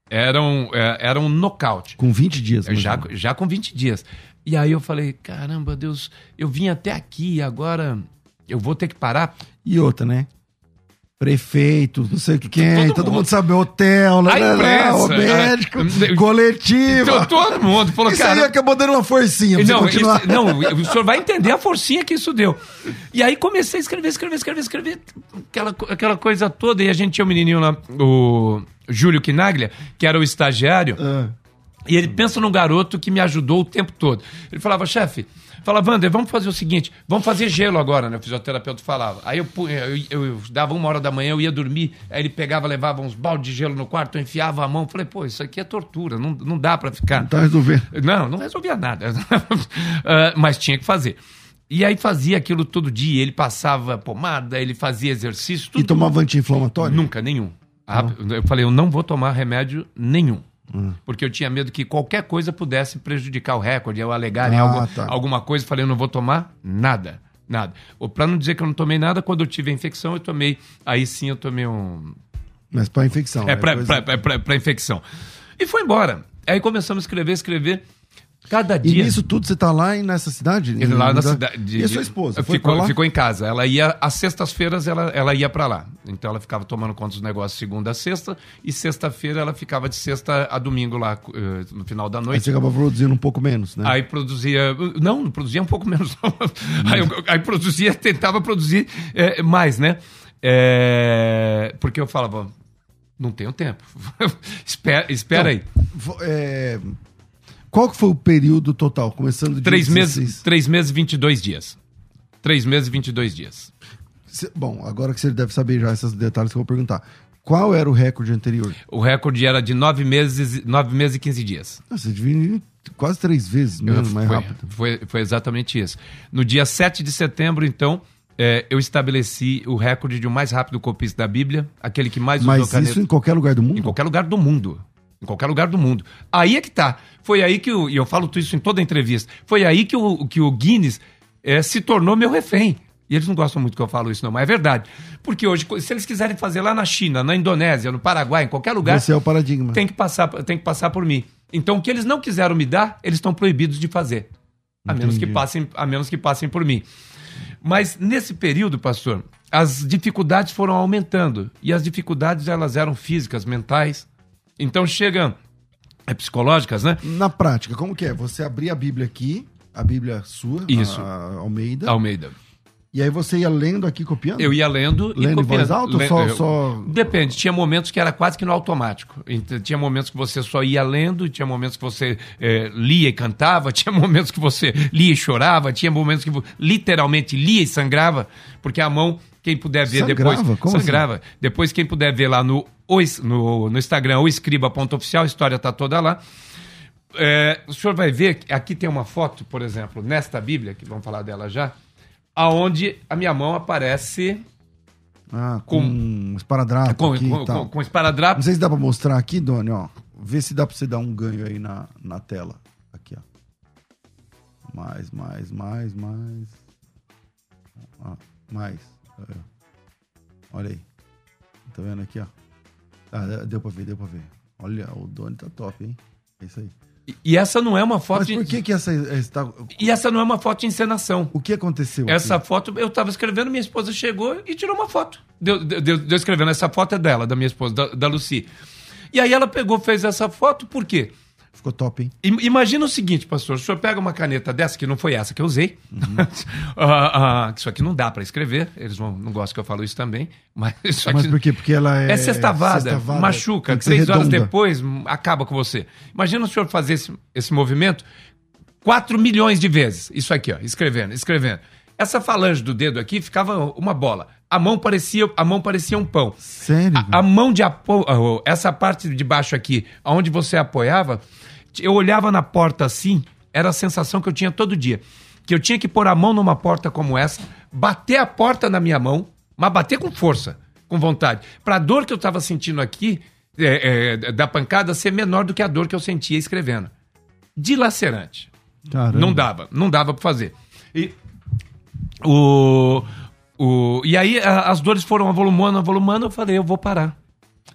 Eram, é, eram um nocaute. Com 20 dias. Já, já com 20 dias. E aí eu falei, caramba, Deus, eu vim até aqui e agora eu vou ter que parar. E outra, né? Prefeito, não sei quem, todo, todo mundo. mundo. sabe, hotel, lá, lá, lá, o médico, a... coletivo. Então, todo mundo falou, isso cara... aí acabou dando uma forcinha pra não, isso, não, o senhor vai entender a forcinha que isso deu. E aí comecei a escrever, escrever, escrever, escrever, aquela, aquela coisa toda, e a gente tinha um menininho lá, o Júlio Quinaglia, que era o estagiário, ah. e ele pensa num garoto que me ajudou o tempo todo. Ele falava, chefe, Fala, Wander, vamos fazer o seguinte, vamos fazer gelo agora, né? O fisioterapeuta falava. Aí eu, eu, eu, eu, dava uma hora da manhã, eu ia dormir, aí ele pegava, levava uns baldes de gelo no quarto, eu enfiava a mão. Falei, pô, isso aqui é tortura, não, não dá para ficar. Não tá resolvendo. Não, não resolvia nada. uh, [laughs] mas tinha que fazer. E aí fazia aquilo todo dia, ele passava pomada, ele fazia exercício. Tudo. E tomava anti-inflamatório? Nunca, nenhum. Eu falei, eu não vou tomar remédio nenhum. Hum. Porque eu tinha medo que qualquer coisa pudesse prejudicar o recorde, eu alegar ah, algo, tá. alguma coisa, falei, eu não vou tomar nada. Nada. Para não dizer que eu não tomei nada, quando eu tive a infecção, eu tomei. Aí sim eu tomei um. Mas para infecção. É, é para coisa... infecção. E foi embora. Aí começamos a escrever, escrever. Cada dia. E nisso tudo você tá lá nessa cidade? Lá na cidade. E a sua esposa? Ficou, ficou em casa. Ela ia, às sextas-feiras, ela, ela ia para lá. Então ela ficava tomando conta dos negócios segunda a sexta. E sexta-feira ela ficava de sexta a domingo lá, eh, no final da noite. Aí você acaba produzindo um pouco menos, né? Aí produzia. Não, não produzia um pouco menos. [laughs] aí, aí, produzia, tentava produzir é, mais, né? É, porque eu falava, não tenho tempo. [laughs] espera, espera então, aí. É qual que foi o período total, começando de três meses, três meses e 22 dias. Três meses e 22 dias. Cê- bom, agora que você deve saber já esses detalhes que eu vou perguntar. Qual era o recorde anterior? O recorde era de nove meses, nove meses e 15 dias. Ah, Você devia ir quase três vezes menos, mais foi, rápido. Foi, foi exatamente isso. No dia 7 de setembro, então, é, eu estabeleci o recorde de o mais rápido copista da Bíblia, aquele que mais Mas usou caneta isso em qualquer lugar do mundo? em qualquer lugar do mundo. Em qualquer lugar do mundo. Aí é que tá. Foi aí que o, e eu falo isso em toda entrevista, foi aí que o, que o Guinness é, se tornou meu refém. E eles não gostam muito que eu falo isso, não, mas é verdade. Porque hoje, se eles quiserem fazer lá na China, na Indonésia, no Paraguai, em qualquer lugar, Esse é o paradigma. tem que passar, tem que passar por mim. Então, o que eles não quiseram me dar, eles estão proibidos de fazer. A menos, que passem, a menos que passem por mim. Mas nesse período, pastor, as dificuldades foram aumentando. E as dificuldades, elas eram físicas, mentais. Então, chegam é, psicológicas, né? Na prática, como que é? Você abria a Bíblia aqui, a Bíblia sua, Isso. a Almeida, Almeida. e aí você ia lendo aqui, copiando? Eu ia lendo e Lendo em copiando. voz alta Le- só- só- Depende. Tinha momentos que era quase que no automático. Tinha momentos que você só ia lendo, tinha momentos que você eh, lia e cantava, [laughs] tinha momentos que você lia e chorava, tinha momentos que literalmente lia e sangrava, porque a mão, quem puder ver Sangrava? depois... Como assim? sangrava. Depois, quem puder ver lá no, o no, no Instagram, o escriba.oficial, a história tá toda lá. É, o senhor vai ver que aqui tem uma foto, por exemplo, nesta Bíblia, que vamos falar dela já, aonde a minha mão aparece Ah, com, Com- esparadrapo com, aqui com, com, com esparadrapo. Não sei se dá pra mostrar aqui, Doni, ó. Vê se dá pra você dar um ganho aí na, na tela. Aqui, ó. Mais, mais, mais, mais. Ó, mais. Olha aí. Tá vendo aqui, ó? Ah, deu pra ver, deu pra ver. Olha, o Doni tá top, hein? É isso aí. E- essa não é uma foto. Mas por que que essa está... E essa não é uma foto de encenação. O que aconteceu Essa aqui? foto, eu tava escrevendo, minha esposa chegou e tirou uma foto. Deu, deu, deu- deu escrevendo, essa foto é dela, da minha esposa, da, da Lucy. E aí ela pegou, fez essa foto, por quê? Ficou top, hein? I- Imagina o seguinte, pastor, o senhor pega uma caneta dessa, que não foi essa que eu usei, Uhum. [laughs] Ah, ah, que isso aqui não dá para escrever, eles vão, não gostam que eu falo isso também, [laughs] mas isso aqui... Mas por quê? Porque ela é... É sextavada, sextavada, machuca, três horas depois acaba com você. Imagina o senhor fazer esse, esse movimento 4 milhões de vezes. Isso aqui, ó, escrevendo, escrevendo. Essa falange do dedo aqui ficava uma bola. A mão parecia, a mão parecia um pão. Sério? A, a mão de apoio, essa parte de baixo aqui, onde você apoiava, eu olhava na porta assim, era a sensação que eu tinha todo dia. Que eu tinha que pôr a mão numa porta como essa, bater a porta na minha mão, mas bater com força, com vontade. Pra dor que eu tava sentindo aqui, é, é, da pancada, ser menor do que a dor que eu sentia escrevendo. Dilacerante. Caramba. Não dava, não dava pra fazer. E, o, o, e aí a- as dores foram avolumando, avolumando, eu falei, eu vou parar.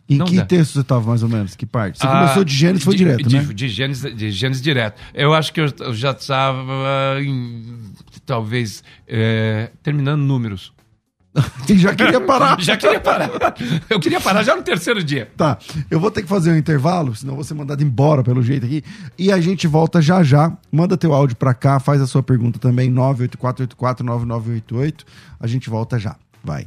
Em Não que dá. texto você estava mais ou menos? Que parte? Você Ah, começou de Gênesis, foi de, direto, de, né? De Gênesis, de Gênesis direto. Eu acho que eu, eu já estava em, talvez é, terminando números. E [laughs] já queria parar. [laughs] Já queria parar. Eu queria parar já no terceiro dia. Tá, eu vou ter que fazer um intervalo, senão vou ser mandado embora pelo jeito aqui. E a gente volta já já. Manda teu áudio pra cá, faz a sua pergunta também, 984849988. A gente volta já. Vai.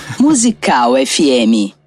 Musical FM.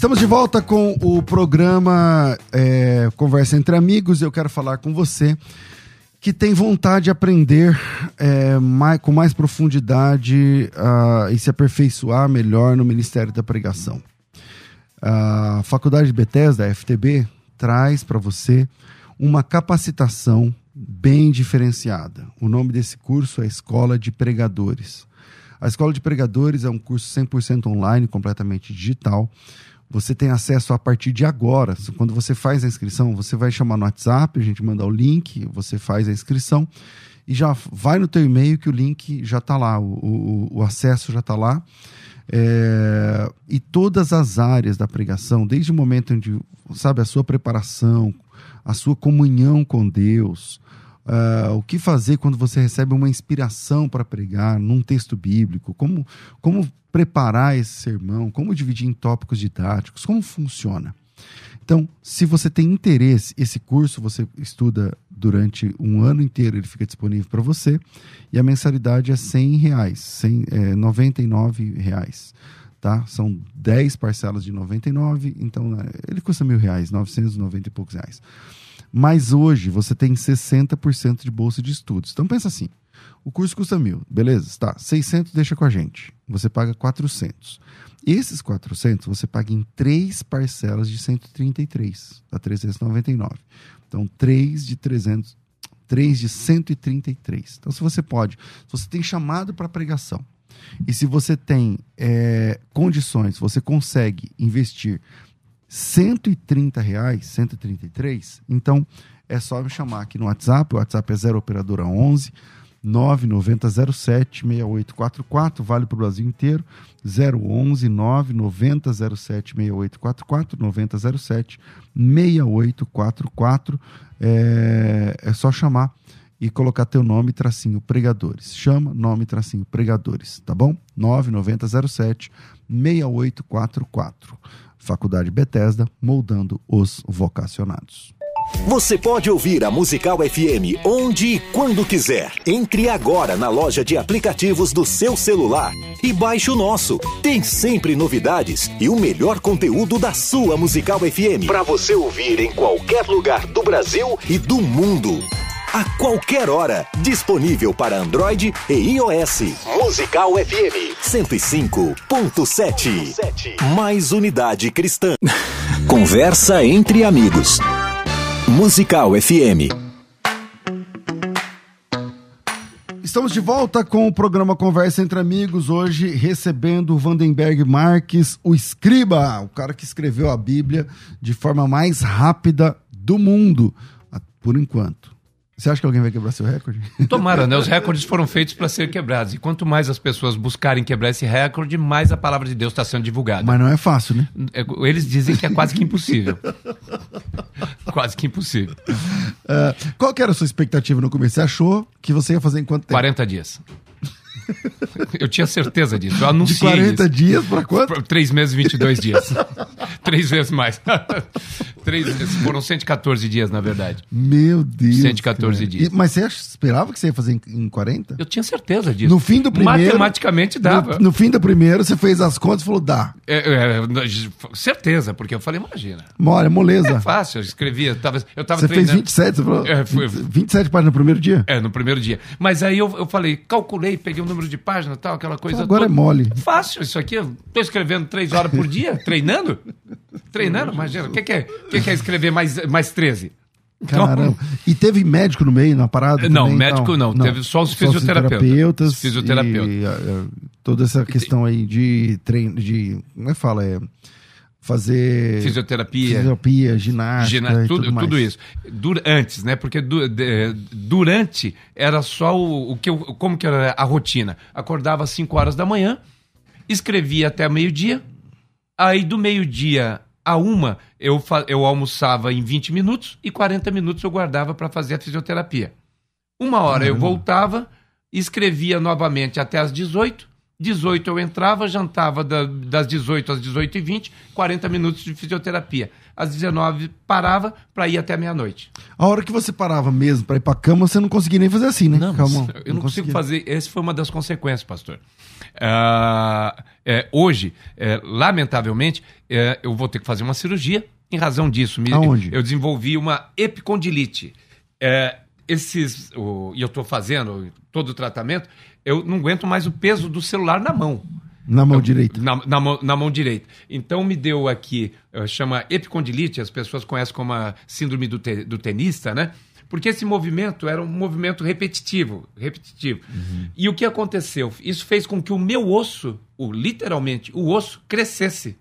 Estamos de volta com o programa é, Conversa entre Amigos. Eu quero falar com você que tem vontade de aprender é, mais, com mais profundidade uh, e se aperfeiçoar melhor no Ministério da Pregação. A Faculdade de Bethesda, FTB, traz para você uma capacitação bem diferenciada. O nome desse curso é Escola de Pregadores. A Escola de Pregadores é um curso 100% online, completamente digital. Você tem acesso a partir de agora. Quando você faz a inscrição, você vai chamar no WhatsApp, a gente manda o link, você faz a inscrição e já vai no teu e-mail que o link já está lá, o, o, o, acesso já está lá. É, e todas as áreas da pregação, desde o momento onde, sabe, a sua preparação, a sua comunhão com Deus, uh, o que fazer quando você recebe uma inspiração para pregar num texto bíblico, como, como preparar esse sermão, como dividir em tópicos didáticos, como funciona. Então, se você tem interesse, esse curso você estuda durante um ano inteiro, ele fica disponível para você, e a mensalidade é 100 reais, 100, é, 99 reais. Tá? São 10 parcelas de 99, então né, ele custa mil reais, 990 e poucos reais. Mas hoje você tem 60% de bolsa de estudos. Então pensa assim, o curso custa mil, beleza? Tá, 600 deixa com a gente. Você paga 400. Esses 400 você paga em três parcelas de 133, dá 399. Então, 3 de 300, 3 de 133. Então, se você pode, se você tem chamado para pregação, e se você tem é, condições, você consegue investir 130 reais, 133, então é só me chamar aqui no WhatsApp, o WhatsApp é 0 operadora 11 99007 6844, vale para o Brasil inteiro, 011 99007 6844, 9007 6844, é, é só chamar e colocar teu nome tracinho pregadores. Chama nome tracinho pregadores, tá bom? 99007 6844. Faculdade Bethesda, moldando os vocacionados. Você pode ouvir a Musical FM onde e quando quiser. Entre agora na loja de aplicativos do seu celular e baixe o nosso. Tem sempre novidades e o melhor conteúdo da sua Musical FM para você ouvir em qualquer lugar do Brasil e do mundo. A qualquer hora, disponível para Android e iOS. Musical FM 105.7. Mais unidade cristã. [laughs] Conversa entre amigos. Musical FM. Estamos de volta com o programa Conversa entre Amigos, hoje recebendo o Vandenberg Marques, o escriba, o cara que escreveu a Bíblia de forma mais rápida do mundo, por enquanto. Você acha que alguém vai quebrar seu recorde? [laughs] Tomara, né? Os recordes foram feitos para ser quebrados. E quanto mais as pessoas buscarem quebrar esse recorde, mais a palavra de Deus está sendo divulgada. Mas não é fácil, né? É, eles dizem que é quase que impossível. [laughs] quase que impossível. Uh, qual que era a sua expectativa no começo? Você achou que você ia fazer em quanto tempo? 40 dias. Eu tinha certeza disso. Eu anunciei. De 40 isso. dias para quanto? Três meses e 22 dias. [laughs] Três vezes mais. Três, foram 114 dias, na verdade. Meu Deus. 114 cara. dias. E, mas você esperava que você ia fazer em, em 40? Eu tinha certeza disso. No fim do primeiro. Matematicamente dava. No, no fim do primeiro, você fez as contas e falou: dá. É, é, certeza, porque eu falei: imagina. Mora, moleza. É fácil, eu escrevia. Tava, eu tava você treinando. fez 27, você falou? É, foi, 27 páginas no primeiro dia? É, no primeiro dia. Mas aí eu, eu falei: calculei, peguei um número de páginas tal, aquela coisa. Agora toda. é mole. Fácil, isso aqui. Eu tô escrevendo três horas por dia, [laughs] treinando? Treinando, imagina. O que, que, é, que, que é escrever mais, mais 13? Caramba. Então, e teve médico no meio, na parada? Não, também? médico não. não. Teve só os fisioterapeutas. fisioterapeutas. Fisioterapeutas. E, uh, toda essa questão aí de treino, de. Como é que fala? É fazer fisioterapia, fisioterapia ginástica, tudo, tudo, tudo, isso. Dur antes, né? Porque du de, durante era só o, o que eu, como que era a rotina. Acordava às 5 horas da manhã, escrevia até meio-dia. Aí do meio-dia a uma eu, eu almoçava em 20 minutos e 40 minutos eu guardava para fazer a fisioterapia. Uma hora eu voltava, escrevia novamente até às 18 18 eu entrava, jantava da, das 18 às 18 e 20, 40 minutos de fisioterapia. Às 19 parava para ir até meia-noite. A hora que você parava mesmo para ir para cama, você não conseguia nem fazer assim, né? Não, Calma, eu não, não consigo fazer. Essa foi uma das consequências, pastor. Uh, É, hoje, é, lamentavelmente, é, eu vou ter que fazer uma cirurgia em razão disso. Me, Aonde? Eu desenvolvi uma epicondilite. É, esses, o- e eu estou fazendo todo o tratamento, eu não aguento mais o peso do celular na mão. Na mão direita. Na, na mão, na mão direita. Então me deu aqui, eh, chama epicondilite, as pessoas conhecem como a síndrome do, te- do tenista, né? Porque esse movimento era um movimento repetitivo, repetitivo. E o que aconteceu? Isso fez com que o meu osso, o, literalmente, o osso crescesse.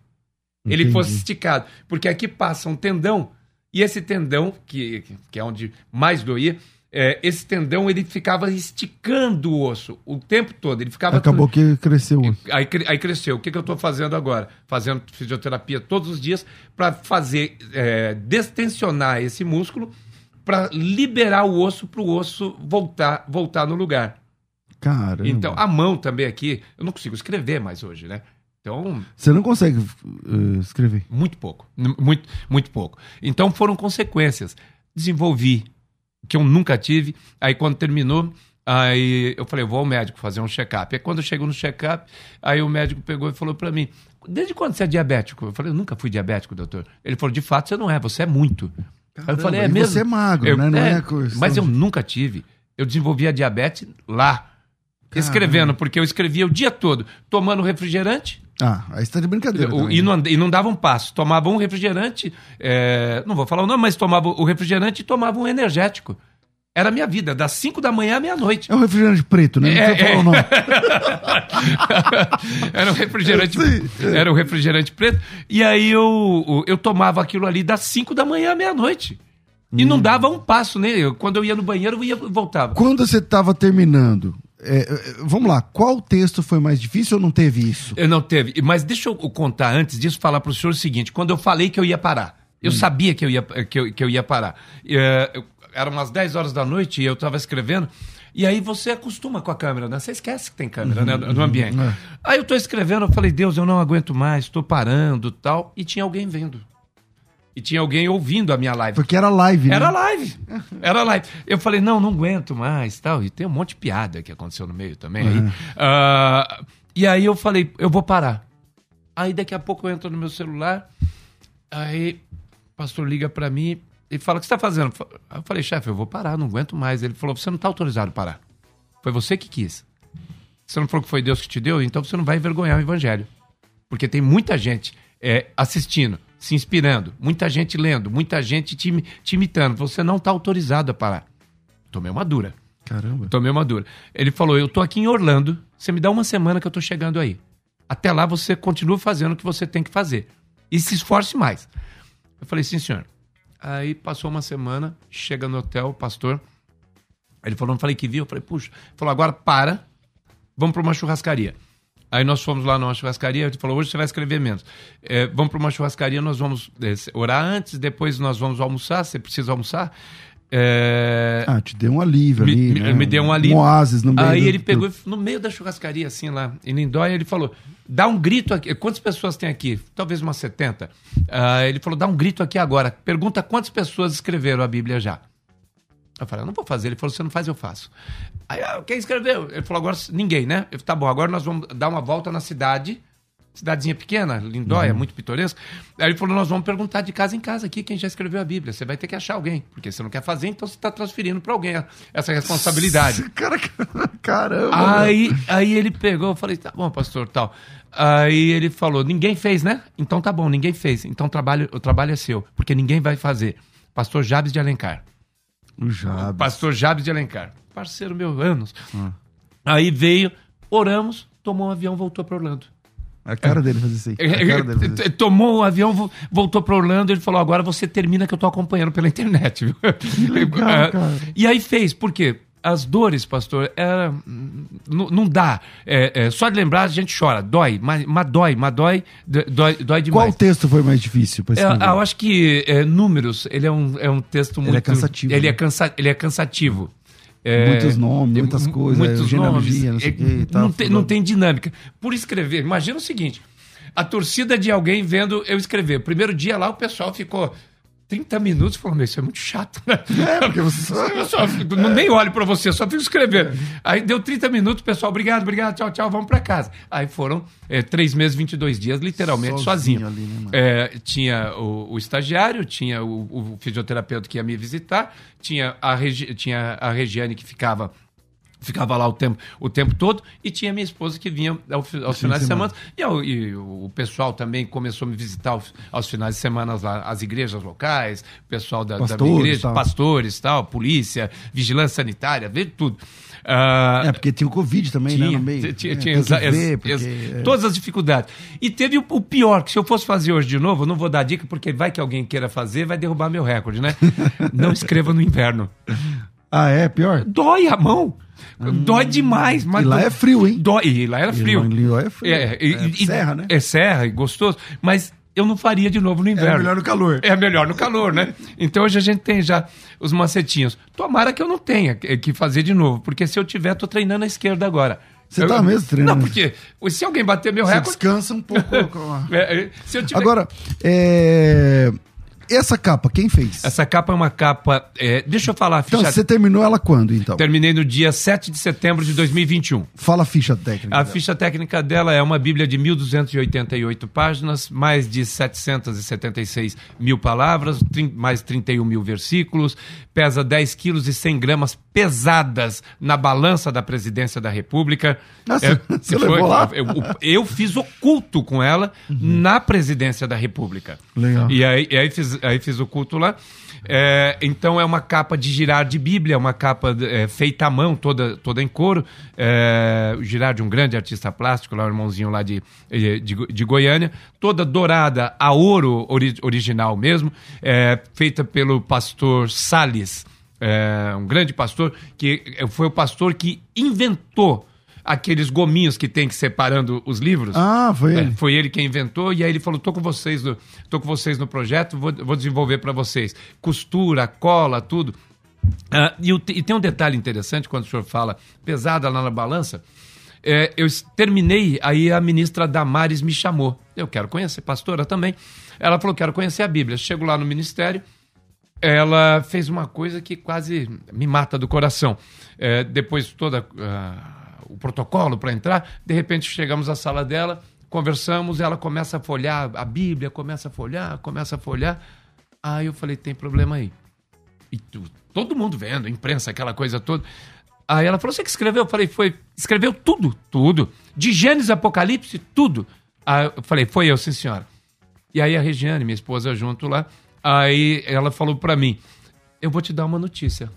Ele Entendi. fosse esticado. Porque aqui passa um tendão, e esse tendão, que, que é onde mais doía, eh, esse tendão ele ficava esticando o osso o tempo todo. Ele ficava Acabou que cresceu. Aí, aí cresceu. O que, que eu estou fazendo agora? Fazendo fisioterapia todos os dias para fazer é, destensionar esse músculo para liberar o osso para o osso voltar, voltar no lugar. Caramba. Então, a mão também aqui, eu não consigo escrever mais hoje, né? Então, Você não consegue uh, escrever. muito pouco. Muito, muito pouco. Então foram consequências. Desenvolvi, que eu nunca tive. Aí quando terminou, aí eu falei, vou ao médico fazer um check-up. Aí quando eu chego no check-up, aí o médico pegou e falou para mim, desde quando você é diabético? Eu falei, eu nunca fui diabético, doutor. Ele falou, de fato você não é, você é muito. Aí eu Caramba, falei, é mesmo? você é magro, Eu- né? Não é é, mas eu nunca tive. Eu desenvolvi a diabetes lá. Escrevendo, porque eu escrevia o dia todo, tomando refrigerante, Ah, aí você tá de brincadeira. o- e, né? não, and- e não dava um passo. Tomava um refrigerante, é, não vou falar o nome, mas tomava o refrigerante e tomava um energético. Era a minha vida, das 5 da manhã à meia-noite. É um refrigerante preto, né? Não É, falar é. o nome. [laughs] era um refrigerante, era um refrigerante preto. E aí eu, eu tomava aquilo ali das 5 da manhã à meia-noite. E Hum. não dava um passo, né? Eu- quando eu ia no banheiro, eu ia voltava. Quando você tava terminando, é, é, vamos lá, qual texto foi mais difícil ou não teve isso? Eu não teve. Mas deixa eu contar antes disso, falar para o senhor o seguinte: quando eu falei que eu ia parar, eu sabia que eu ia, que eu, que eu ia parar. É, eram umas 10 horas da noite e eu estava escrevendo. E aí você acostuma com a câmera, né? Você esquece que tem câmera né, no ambiente. é. Aí eu estou escrevendo, eu falei, Deus, eu não aguento mais, estou parando tal. E tinha alguém vendo. E tinha alguém ouvindo a minha live. Porque era live, né? Era live. Era live. Eu falei, não, não aguento mais tal. E tem um monte de piada que aconteceu no meio também. Aí. Ah, e aí eu falei, eu vou parar. Aí daqui a pouco eu entro no meu celular. Aí o pastor liga pra mim e fala, o que você tá fazendo? Eu falei, chefe, eu vou parar, não aguento mais. Ele falou, você não tá autorizado a parar. Foi você que quis. Você não falou que foi Deus que te deu, então você não vai envergonhar o evangelho. Porque tem muita gente é, assistindo, se inspirando, muita gente lendo, muita gente te, te imitando. Você não está autorizado a parar. Tomei uma dura. Caramba. Tomei uma dura. Ele falou: Eu tô aqui em Orlando, você me dá uma semana que eu tô chegando aí. Até lá você continua fazendo o que você tem que fazer. E se esforce mais. Eu falei: Sim, senhor. Aí passou uma semana, chega no hotel, o pastor. Ele falou: Não falei que viu? Eu falei: Puxa. Ele falou: Agora para, vamos para uma churrascaria. Aí nós fomos lá numa churrascaria, ele falou, hoje você vai escrever menos. É, vamos para uma churrascaria, nós vamos é, orar antes, depois nós vamos almoçar, você precisa almoçar. É, Ah, te deu um alívio me, ali, me- né? me deu um alívio. oásis no meio Aí do- ele pegou no meio da churrascaria, assim, lá em Lindóia, ele falou: dá um grito aqui. Quantas pessoas tem aqui? Talvez umas 70. Ah, ele falou: dá um grito aqui agora. Pergunta quantas pessoas escreveram a Bíblia já. Eu falei, eu não vou fazer. Ele falou, você não faz, eu faço. Aí, ah, quem escreveu? Ele falou, agora ninguém, né? Eu falei, tá bom, agora nós vamos dar uma volta na cidade. Cidadezinha pequena, lindóia, muito pitoresca. Aí ele falou, nós vamos perguntar de casa em casa aqui quem já escreveu a Bíblia. Você vai ter que achar alguém. Porque você não quer fazer, então você está transferindo para alguém essa responsabilidade. [laughs] Cara, caramba. Aí, aí ele pegou, eu falei, tá bom, pastor, tal. Aí ele falou, ninguém fez, né? Então tá bom, ninguém fez. Então o trabalho, o trabalho é seu, porque ninguém vai fazer. Pastor Jabes de Alencar. O Jabes. Pastor Jabes de Alencar. Parceiro meu, anos. Aí veio, oramos, tomou um avião, voltou para Orlando. A cara dele fazer isso aí. A cara dele. Tomou o avião, vo- voltou para Orlando. Ele falou: agora você termina que eu tô acompanhando pela internet. Viu? legal, [laughs] Ah, cara. E aí fez, por quê? As dores, pastor, era, não não dá. É, é, só de lembrar a gente chora, dói, mas, mas dói, mas dói, dói, dói demais. Qual texto foi mais difícil pra É, escrever? eu acho que é, números, ele é um, é um texto muito. é cansativo, Ele, né? é, cansa, ele é cansativo. É, Muitos nomes, é, muitas mu- coisas, Muitos genealogia, nomes. não sei é, o quê e tal, não, tem, não tem dinâmica. Por escrever, imagina o seguinte: a torcida de alguém vendo eu escrever. Primeiro dia lá o pessoal ficou. 30 minutos, falou, meu, isso é muito chato, né? É, porque você só... Eu só fico- não, nem olho pra você, só fico escrevendo. Aí deu 30 minutos, pessoal, obrigado, obrigado, tchau, tchau, vamos pra casa. Aí foram é, três meses, 22 dias, literalmente Sozinho sozinho. ali, né? É, tinha o, o estagiário, tinha o, o fisioterapeuta que ia me visitar, tinha a, Regi- tinha a Regiane que ficava ficava lá o tempo, o tempo todo e tinha minha esposa que vinha ao, aos Fim finais de de semana e, e o pessoal também começou a me visitar aos, aos finais de semana lá as igrejas locais o pessoal da, da Pastores, minha igreja tal. pastores tal polícia vigilância sanitária veio tudo Ah, É, porque tinha o Covid também, né, no meio. tinha, É, tinha exa- ver, porque, ex- é. todas as dificuldades. E teve o, o pior, que se eu fosse fazer hoje de novo, eu não vou dar dica, porque vai que alguém queira fazer, vai derrubar meu recorde, né? [laughs] não escreva no inverno. Ah, é? Pior? Dói a mão. Dói demais. Mas E lá é frio, hein? Dói. E lá era frio. E lá é frio. É, e- É e- serra, né? É serra e gostoso. Mas eu não faria de novo no inverno. É melhor no calor. É melhor no calor, né? Então hoje a gente tem já os macetinhos. Tomara que eu não tenha que fazer de novo, porque se eu tiver, tô treinando a esquerda agora. Você Eu- tá mesmo treinando? Não, porque se alguém bater meu Você recorde. descansa um pouco. é, [laughs] é, se eu tiver... Agora, é... essa capa, quem fez? Essa capa é uma capa. é, deixa eu falar a Então, ficha. você terminou ela quando, então? Terminei no dia 7 de setembro de 2021. Fala a ficha técnica. A dela. ficha técnica dela é uma Bíblia de 1.288 páginas, mais de 776 mil palavras, mais 31 mil versículos, pesa 10 quilos e 100 gramas pesadas na balança da presidência da República. Ah, É, [laughs] você- você levou lá? Eu, eu- fiz o culto com ela na presidência da República. Legal. E aí, e aí fiz, aí fiz o culto lá. É, então é uma capa de girar de Bíblia, uma capa é, feita à mão, toda, toda em couro. É, o girar de um grande artista plástico, lá, um irmãozinho lá de, de, de Goiânia, toda dourada a ouro ori- original mesmo, é, feita pelo pastor Salles, é, um grande pastor, que foi o pastor que inventou aqueles gominhos que tem que separando os livros. Ah, foi É, ele. foi ele quem inventou e aí ele falou: tô com vocês no, tô com vocês no projeto, vou, vou desenvolver para vocês. Costura, cola, tudo. Ah, e, o- e tem um detalhe interessante quando o senhor fala pesada lá na balança. É, eu terminei, aí a ministra Damares me chamou. Eu quero conhecer, pastora também. Ela falou: quero conhecer a Bíblia. Chego lá no ministério, ela fez uma coisa que quase me mata do coração. É, depois todo o protocolo para entrar, de repente chegamos à sala dela, conversamos, ela começa a folhar a Bíblia, começa a folhar, começa a folhar. Aí eu falei, tem problema aí. E tu- todo mundo vendo, imprensa, aquela coisa toda. Aí ela falou, você que escreveu? Eu falei, foi. Escreveu tudo, tudo. De Gênesis, Apocalipse, tudo. Aí eu falei, foi eu, sim senhora. E aí a Regiane, minha esposa, junto lá, aí ela falou pra mim, eu vou te dar uma notícia.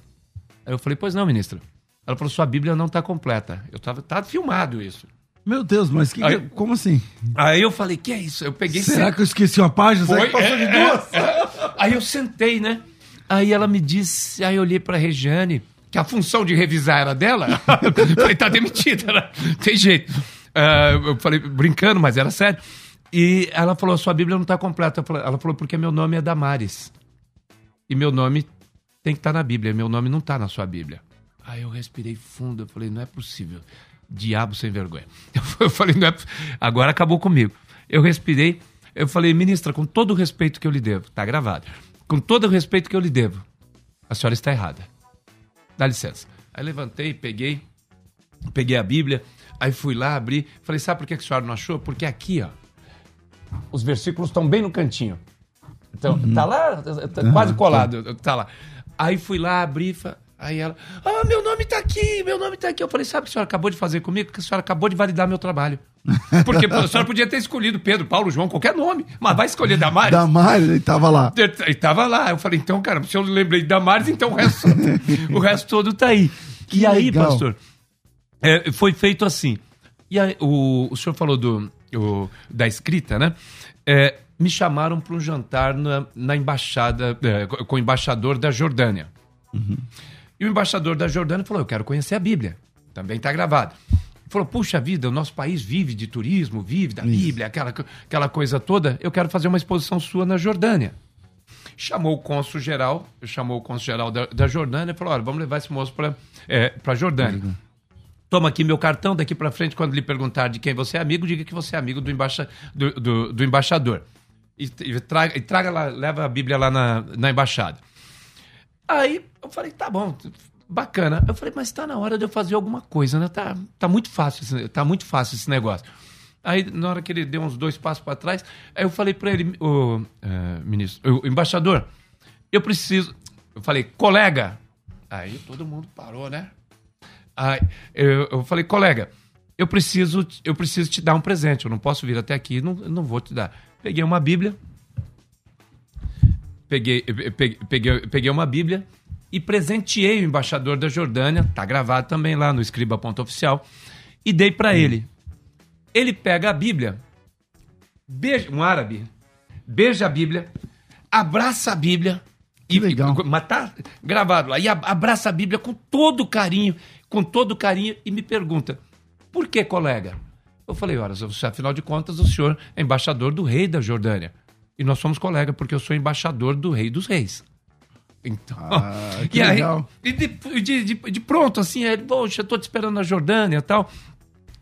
Aí eu falei, pois não, ministra. Ela falou, sua Bíblia não tá completa. Eu tava, tá filmado isso. Meu Deus, mas que, Aí- como assim? Aí eu falei, que é isso? Eu peguei... Será que eu esqueci uma página? Será Foi, que passou é, de duas? é, é. Aí eu sentei, né? Aí ela me disse, aí eu olhei pra Regiane, que a função de revisar era dela. [laughs] falei, tá demitida, né? Tem jeito. Ah, eu falei, brincando, mas era sério. E ela falou, sua Bíblia não tá completa. Falei- Ela falou, porque meu nome é Damares. E meu nome tem que estar na Bíblia, meu nome não tá na sua Bíblia. Aí eu respirei fundo, eu falei, não é possível. Diabo sem vergonha. [laughs] Eu falei, não é agora acabou comigo. Eu respirei, eu falei, ministra, com todo o respeito que eu lhe devo, tá gravado, com todo o respeito que eu lhe devo, a senhora está errada. Dá licença. Aí levantei, peguei, peguei a Bíblia, aí fui lá, abri, falei, sabe por que a senhora não achou? Porque aqui, ó, os versículos estão bem no cantinho. Então, tá lá, tá quase colado, tá lá. Aí fui lá, abri, aí ela, ah, meu nome tá aqui, meu nome tá aqui. Eu falei, sabe o que a senhora acabou de fazer comigo? Que a senhora acabou de validar meu trabalho. [laughs] Porque a senhora podia ter escolhido Pedro, Paulo, João, qualquer nome, mas vai escolher Damares? Damares, ele tava lá. E tava lá. Eu falei, então, cara, se eu lembrei de Damares, então o resto, o resto todo tá aí. Que e aí, legal. pastor, é, foi feito assim. E aí, o, o senhor falou do, o- da escrita, né? É, me chamaram para um jantar na, na embaixada, é, com com o embaixador da Jordânia. E o embaixador da Jordânia falou: Eu quero conhecer a Bíblia. Também está gravado. Falou: Puxa vida, o nosso país vive de turismo, vive da Bíblia, aquela, aquela coisa toda. Eu quero fazer uma exposição sua na Jordânia. Chamou o cônsul geral, chamou o cônsul geral da, da Jordânia e falou: Olha, vamos levar esse moço para é, a Jordânia. Toma aqui meu cartão, daqui para frente, quando lhe perguntar de quem você é amigo, diga que você é amigo do, embaixa, do, do- do embaixador. e, e traga, e traga lá, leva a Bíblia lá na, na embaixada. Aí eu falei, tá bom, bacana. Eu falei, mas está na hora de eu fazer alguma coisa, né? Tá, tá muito fácil, tá muito fácil esse negócio. Aí, na hora que ele deu uns dois passos para trás, aí eu falei para ele, o uh, ministro, o embaixador, eu preciso. Eu falei, colega. Aí todo mundo parou, né? Aí eu, eu falei, colega, eu preciso, eu preciso te dar um presente. Eu não posso vir até aqui, não, não vou te dar. Peguei uma Bíblia, peguei, peguei, peguei, peguei uma Bíblia e presenteei o embaixador da Jordânia, tá gravado também lá no escriba.oficial, e dei para ele. Ele pega a Bíblia, beija, um árabe, beija a Bíblia, abraça a Bíblia, que e, legal. mas tá gravado lá, e abraça a Bíblia com todo carinho, com todo carinho, e me pergunta, por que, colega? Eu falei, olha, afinal de contas, o senhor é embaixador do rei da Jordânia. E nós somos colegas, porque eu sou embaixador do rei dos reis. Então, ah, [laughs] que e aí, legal. E de, de, de, de, pronto, assim, ele, poxa, eu tô te esperando na Jordânia e tal.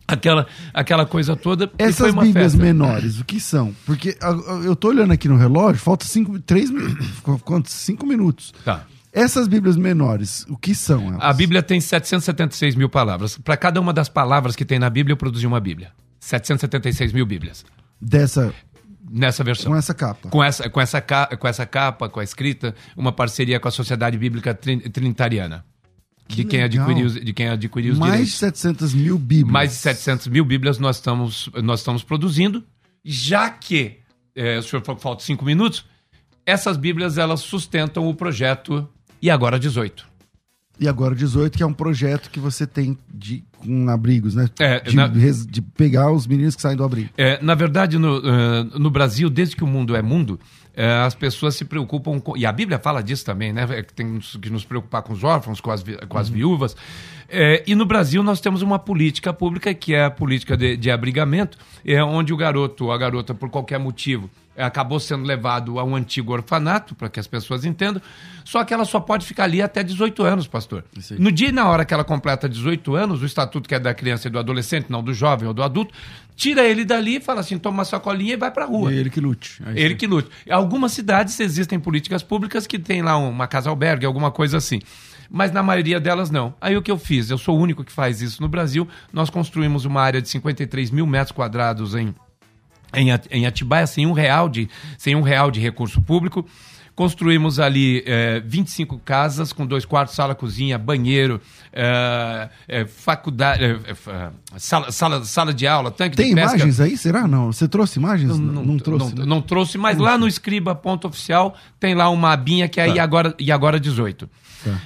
Aquela, aquela coisa toda. Essas bíblias festa. menores, o que são? Porque eu tô olhando aqui no relógio, falta cinco, três, [coughs] quantos? Cinco minutos. Tá. Essas bíblias menores, o que são? Elas? A Bíblia tem 776 mil palavras. Para cada uma das palavras que tem na Bíblia, eu produzi uma Bíblia. 776 mil Bíblias. Dessa nessa versão. Com essa capa. Com essa, com essa, com essa capa, com a escrita, uma parceria com a Sociedade Bíblica Trinitariana. Que de, quem adquiriu, de quem adquiriu os Mais direitos. de 700 mil bíblias. Mais de 700 mil bíblias nós estamos, nós estamos produzindo, já que, é, o senhor falou que falta cinco minutos, essas bíblias elas sustentam o projeto E Agora 18. E Agora 18, que é um projeto que você tem de, com abrigos, né? É, de, na... de, pegar os meninos que saem do abrigo. É, na verdade, no, uh, no Brasil, desde que o mundo é mundo, uh, as pessoas se preocupam com. E a Bíblia fala disso também, né? É tem que nos preocupar com os órfãos, com as, com as uhum. viúvas. É, e no Brasil nós temos uma política pública que é a política de, de abrigamento, é onde o garoto ou a garota, por qualquer motivo, acabou sendo levado a um antigo orfanato, para que as pessoas entendam, só que ela só pode ficar ali até 18 anos, pastor. No dia e na hora que ela completa 18 anos, o estatuto que é da criança e do adolescente, não do jovem ou do adulto, tira ele dali e fala assim, toma uma sacolinha e vai para a rua. E ele que lute. Aí ele sim. que lute. Em algumas cidades existem políticas públicas que tem lá uma casa albergue, alguma coisa assim mas na maioria delas não. Aí o que eu fiz? Eu sou o único que faz isso no Brasil. Nós construímos uma área de 53 mil metros quadrados em em, Atibaia sem um real de, sem um real de recurso público. Construímos ali é, 25 casas com dois quartos, sala, cozinha, banheiro, é, é, faculdade, é, sala, sala, sala de aula, tanque Tem de pesca. Tem imagens aí? Será? Não. Você trouxe imagens? Não, não, não trouxe. Não, né? não, trouxe, mas lá no escriba.oficial tem lá uma abinha que é tá. e agora, e agora 18. Tá.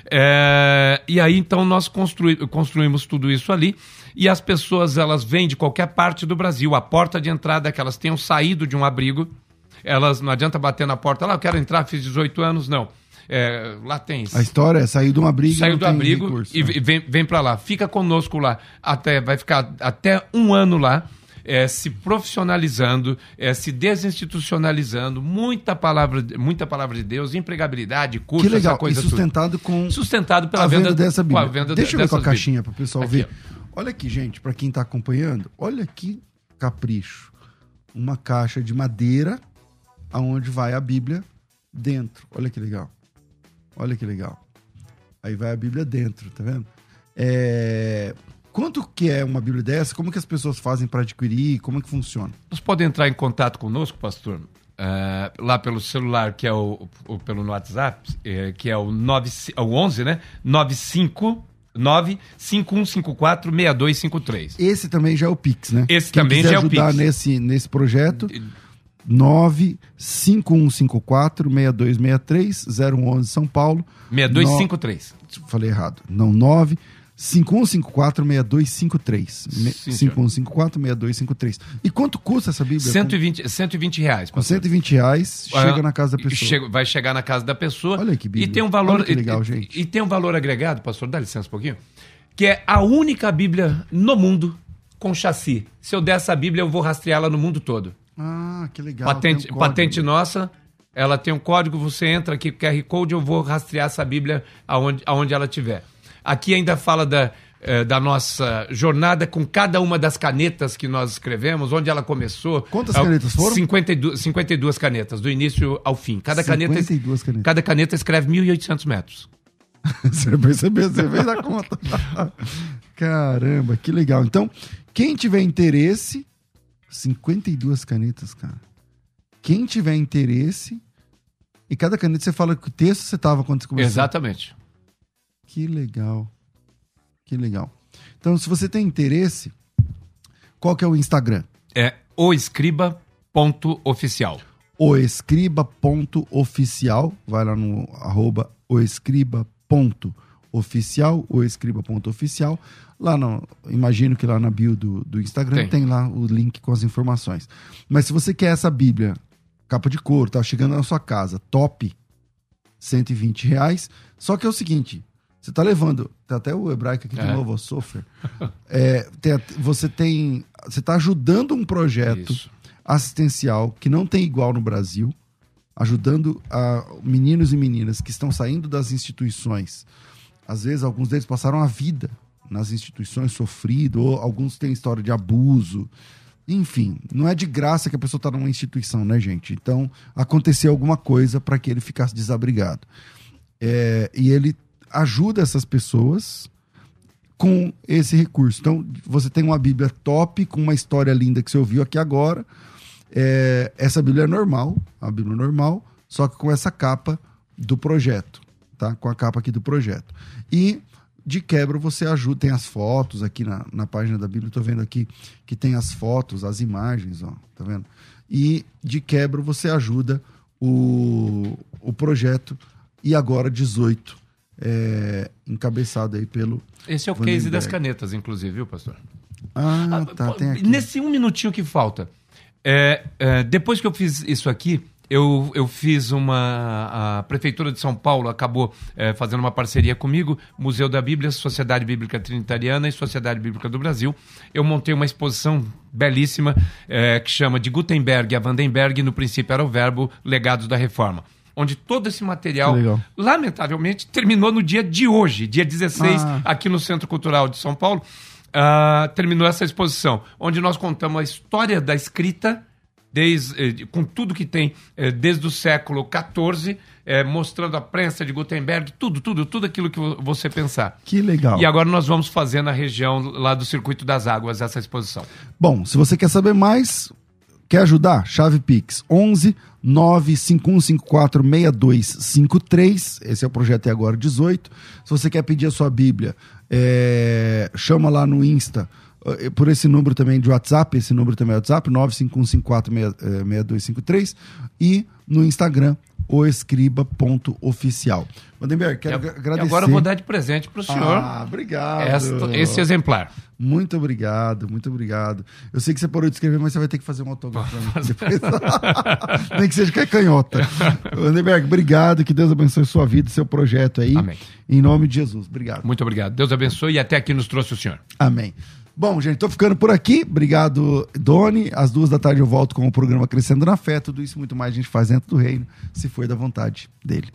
E aí então nós construí, construímos tudo isso ali e as pessoas elas vêm de qualquer parte do Brasil. A porta de entrada é que elas tenham saído de um abrigo. Elas não adianta bater na porta lá, eu quero entrar, fiz 18 anos, não. É, lá tem. A história é sair de um abrigo. Saiu do abrigo recurso, e né? vem, vem para lá. Fica conosco lá. Até, vai ficar até um ano lá. É, se profissionalizando, é, se desinstitucionalizando, muita palavra, muita palavra de Deus, empregabilidade, curso, que legal. essa coisa e sustentado tudo. com sustentado pela a venda, venda dessa Bíblia. Venda Deixa eu ver com a caixinha para o pessoal Aqui, ver. Ó. Olha aqui, gente, para quem está acompanhando, olha que capricho. Uma caixa de madeira aonde vai a Bíblia dentro. Olha que legal. Olha que legal. Aí vai a Bíblia dentro, tá vendo? É... Quanto que é uma Bíblia dessa? Como que as pessoas fazem para adquirir? Como é que funciona? Vocês podem entrar em contato conosco, pastor, uh, lá pelo celular, que é o, o pelo WhatsApp, é, que é o, 9, o 11, né? 95 951546253. Esse também já é o Pix, né? Esse Quem também já é o Pix. ajudar nesse, nesse projeto, 951546263, 011 São Paulo. 6253. No... Falei errado. Não, 9 5154-6253. 5154-6253. E quanto custa essa Bíblia? 120, 120 reais. Com 120 reais, chega na casa da pessoa. Chega, vai chegar na casa da pessoa. Olha que Bíblia. E tem um valor. Olha que legal, e, gente. E tem um valor agregado, pastor, dá licença um pouquinho. Que é a única Bíblia no mundo com chassi. Se eu der essa Bíblia, eu vou rastreá-la no mundo todo. Ah, que legal. Patente, um patente nossa. Ela tem um código, você entra aqui, QR Code, eu vou rastrear essa Bíblia aonde, aonde ela estiver. Aqui ainda fala da. eh, da nossa jornada com cada uma das canetas que nós escrevemos, onde ela começou. Quantas canetas foram? 52, 52 canetas, do início ao fim. Cada caneta, 52 canetas. cada caneta escreve 1.800 metros. [laughs] você percebeu, você fez a [laughs] conta. Caramba, que legal. Então, quem tiver interesse, 52 canetas, cara. Quem tiver interesse, e cada caneta você fala que o texto você tava quando você começou. Exatamente. Que legal. Que legal. Então, se você tem interesse, qual que é o Instagram? É oescriba.oficial. oescriba.oficial, vai lá no arroba oescriba.oficial, oescriba.oficial. Lá no, imagino que lá na bio do, do Instagram tem. Tem. lá o link com as informações. Mas se você quer essa Bíblia, capa de couro, tá chegando na sua casa, top, 120 reais. Só que é o seguinte, você tá levando, tem até o hebraico aqui de É. novo, Sofer. É, tem você tem, você tá ajudando um projeto Isso. assistencial que não tem igual no Brasil, ajudando a meninos e meninas que estão saindo das instituições. Às vezes, alguns deles passaram a vida nas instituições, sofrido, ou alguns têm história de abuso. Enfim, não é de graça que a pessoa está numa instituição, né, gente? Então, aconteceu alguma coisa para que ele ficasse desabrigado. É, e ele ajuda essas pessoas com esse recurso. Então, você tem uma Bíblia top, com uma história linda que você ouviu aqui agora. É, essa Bíblia é normal, a Bíblia é normal, só que com essa capa do projeto, tá? Com a capa aqui do projeto. E de quebra você ajuda, tem as fotos aqui na, na página da Bíblia, tô vendo aqui que tem as fotos, as imagens, ó, tá vendo? E de quebra você ajuda o, o projeto e agora 18, é, encabeçado aí pelo... Esse é o Vandenberg. case das canetas, inclusive, viu, pastor? Ah, tá, Pô, tem aqui. Nesse um minutinho que falta, é, é, depois que eu fiz isso aqui, eu, eu fiz uma. A Prefeitura de São Paulo acabou é, fazendo uma parceria comigo, Museu da Bíblia, Sociedade Bíblica Trinitariana e Sociedade Bíblica do Brasil. Eu montei uma exposição belíssima é, que chama de Gutenberg a Vandenberg, no princípio era o verbo Legados da Reforma. Onde todo esse material, legal. lamentavelmente, terminou no dia de hoje, dia 16, Ah. aqui no Centro Cultural de São Paulo. Ah, terminou essa exposição, onde nós contamos a história da escrita, desde, eh, com tudo que tem eh, desde o século XIV, eh, mostrando a prensa de Gutenberg, tudo, tudo, tudo aquilo que vo- você pensar. Que legal. E agora nós vamos fazer na região lá do Circuito das Águas essa exposição. Bom, se você quer saber mais, quer ajudar? Chave Pix 11 95154 6253. Esse é o projeto e agora 18. Se você quer pedir a sua Bíblia, é, chama lá no Insta por esse número também de WhatsApp, esse número também é WhatsApp, 95154 6253 e no Instagram oescriba.oficial. Vandenberg, quero E, ag- a- e agradecer. agora eu vou dar de presente para o senhor Ah, obrigado. esta- esse exemplar. Muito obrigado, muito obrigado. Eu sei que você parou de escrever, mas você vai ter que fazer um autógrafo [laughs] depois. [laughs] Nem que seja que é canhota. Vandenberg, obrigado. Que Deus abençoe sua vida, seu projeto aí. Amém. Em nome de Jesus. Obrigado. Muito obrigado. Deus abençoe e até aqui nos trouxe o senhor. Amém. Bom, gente, tô ficando por aqui. Obrigado, Doni. Às duas da tarde eu volto com o programa Crescendo na Fé. Tudo isso muito mais a gente faz dentro do reino, se for da vontade dele.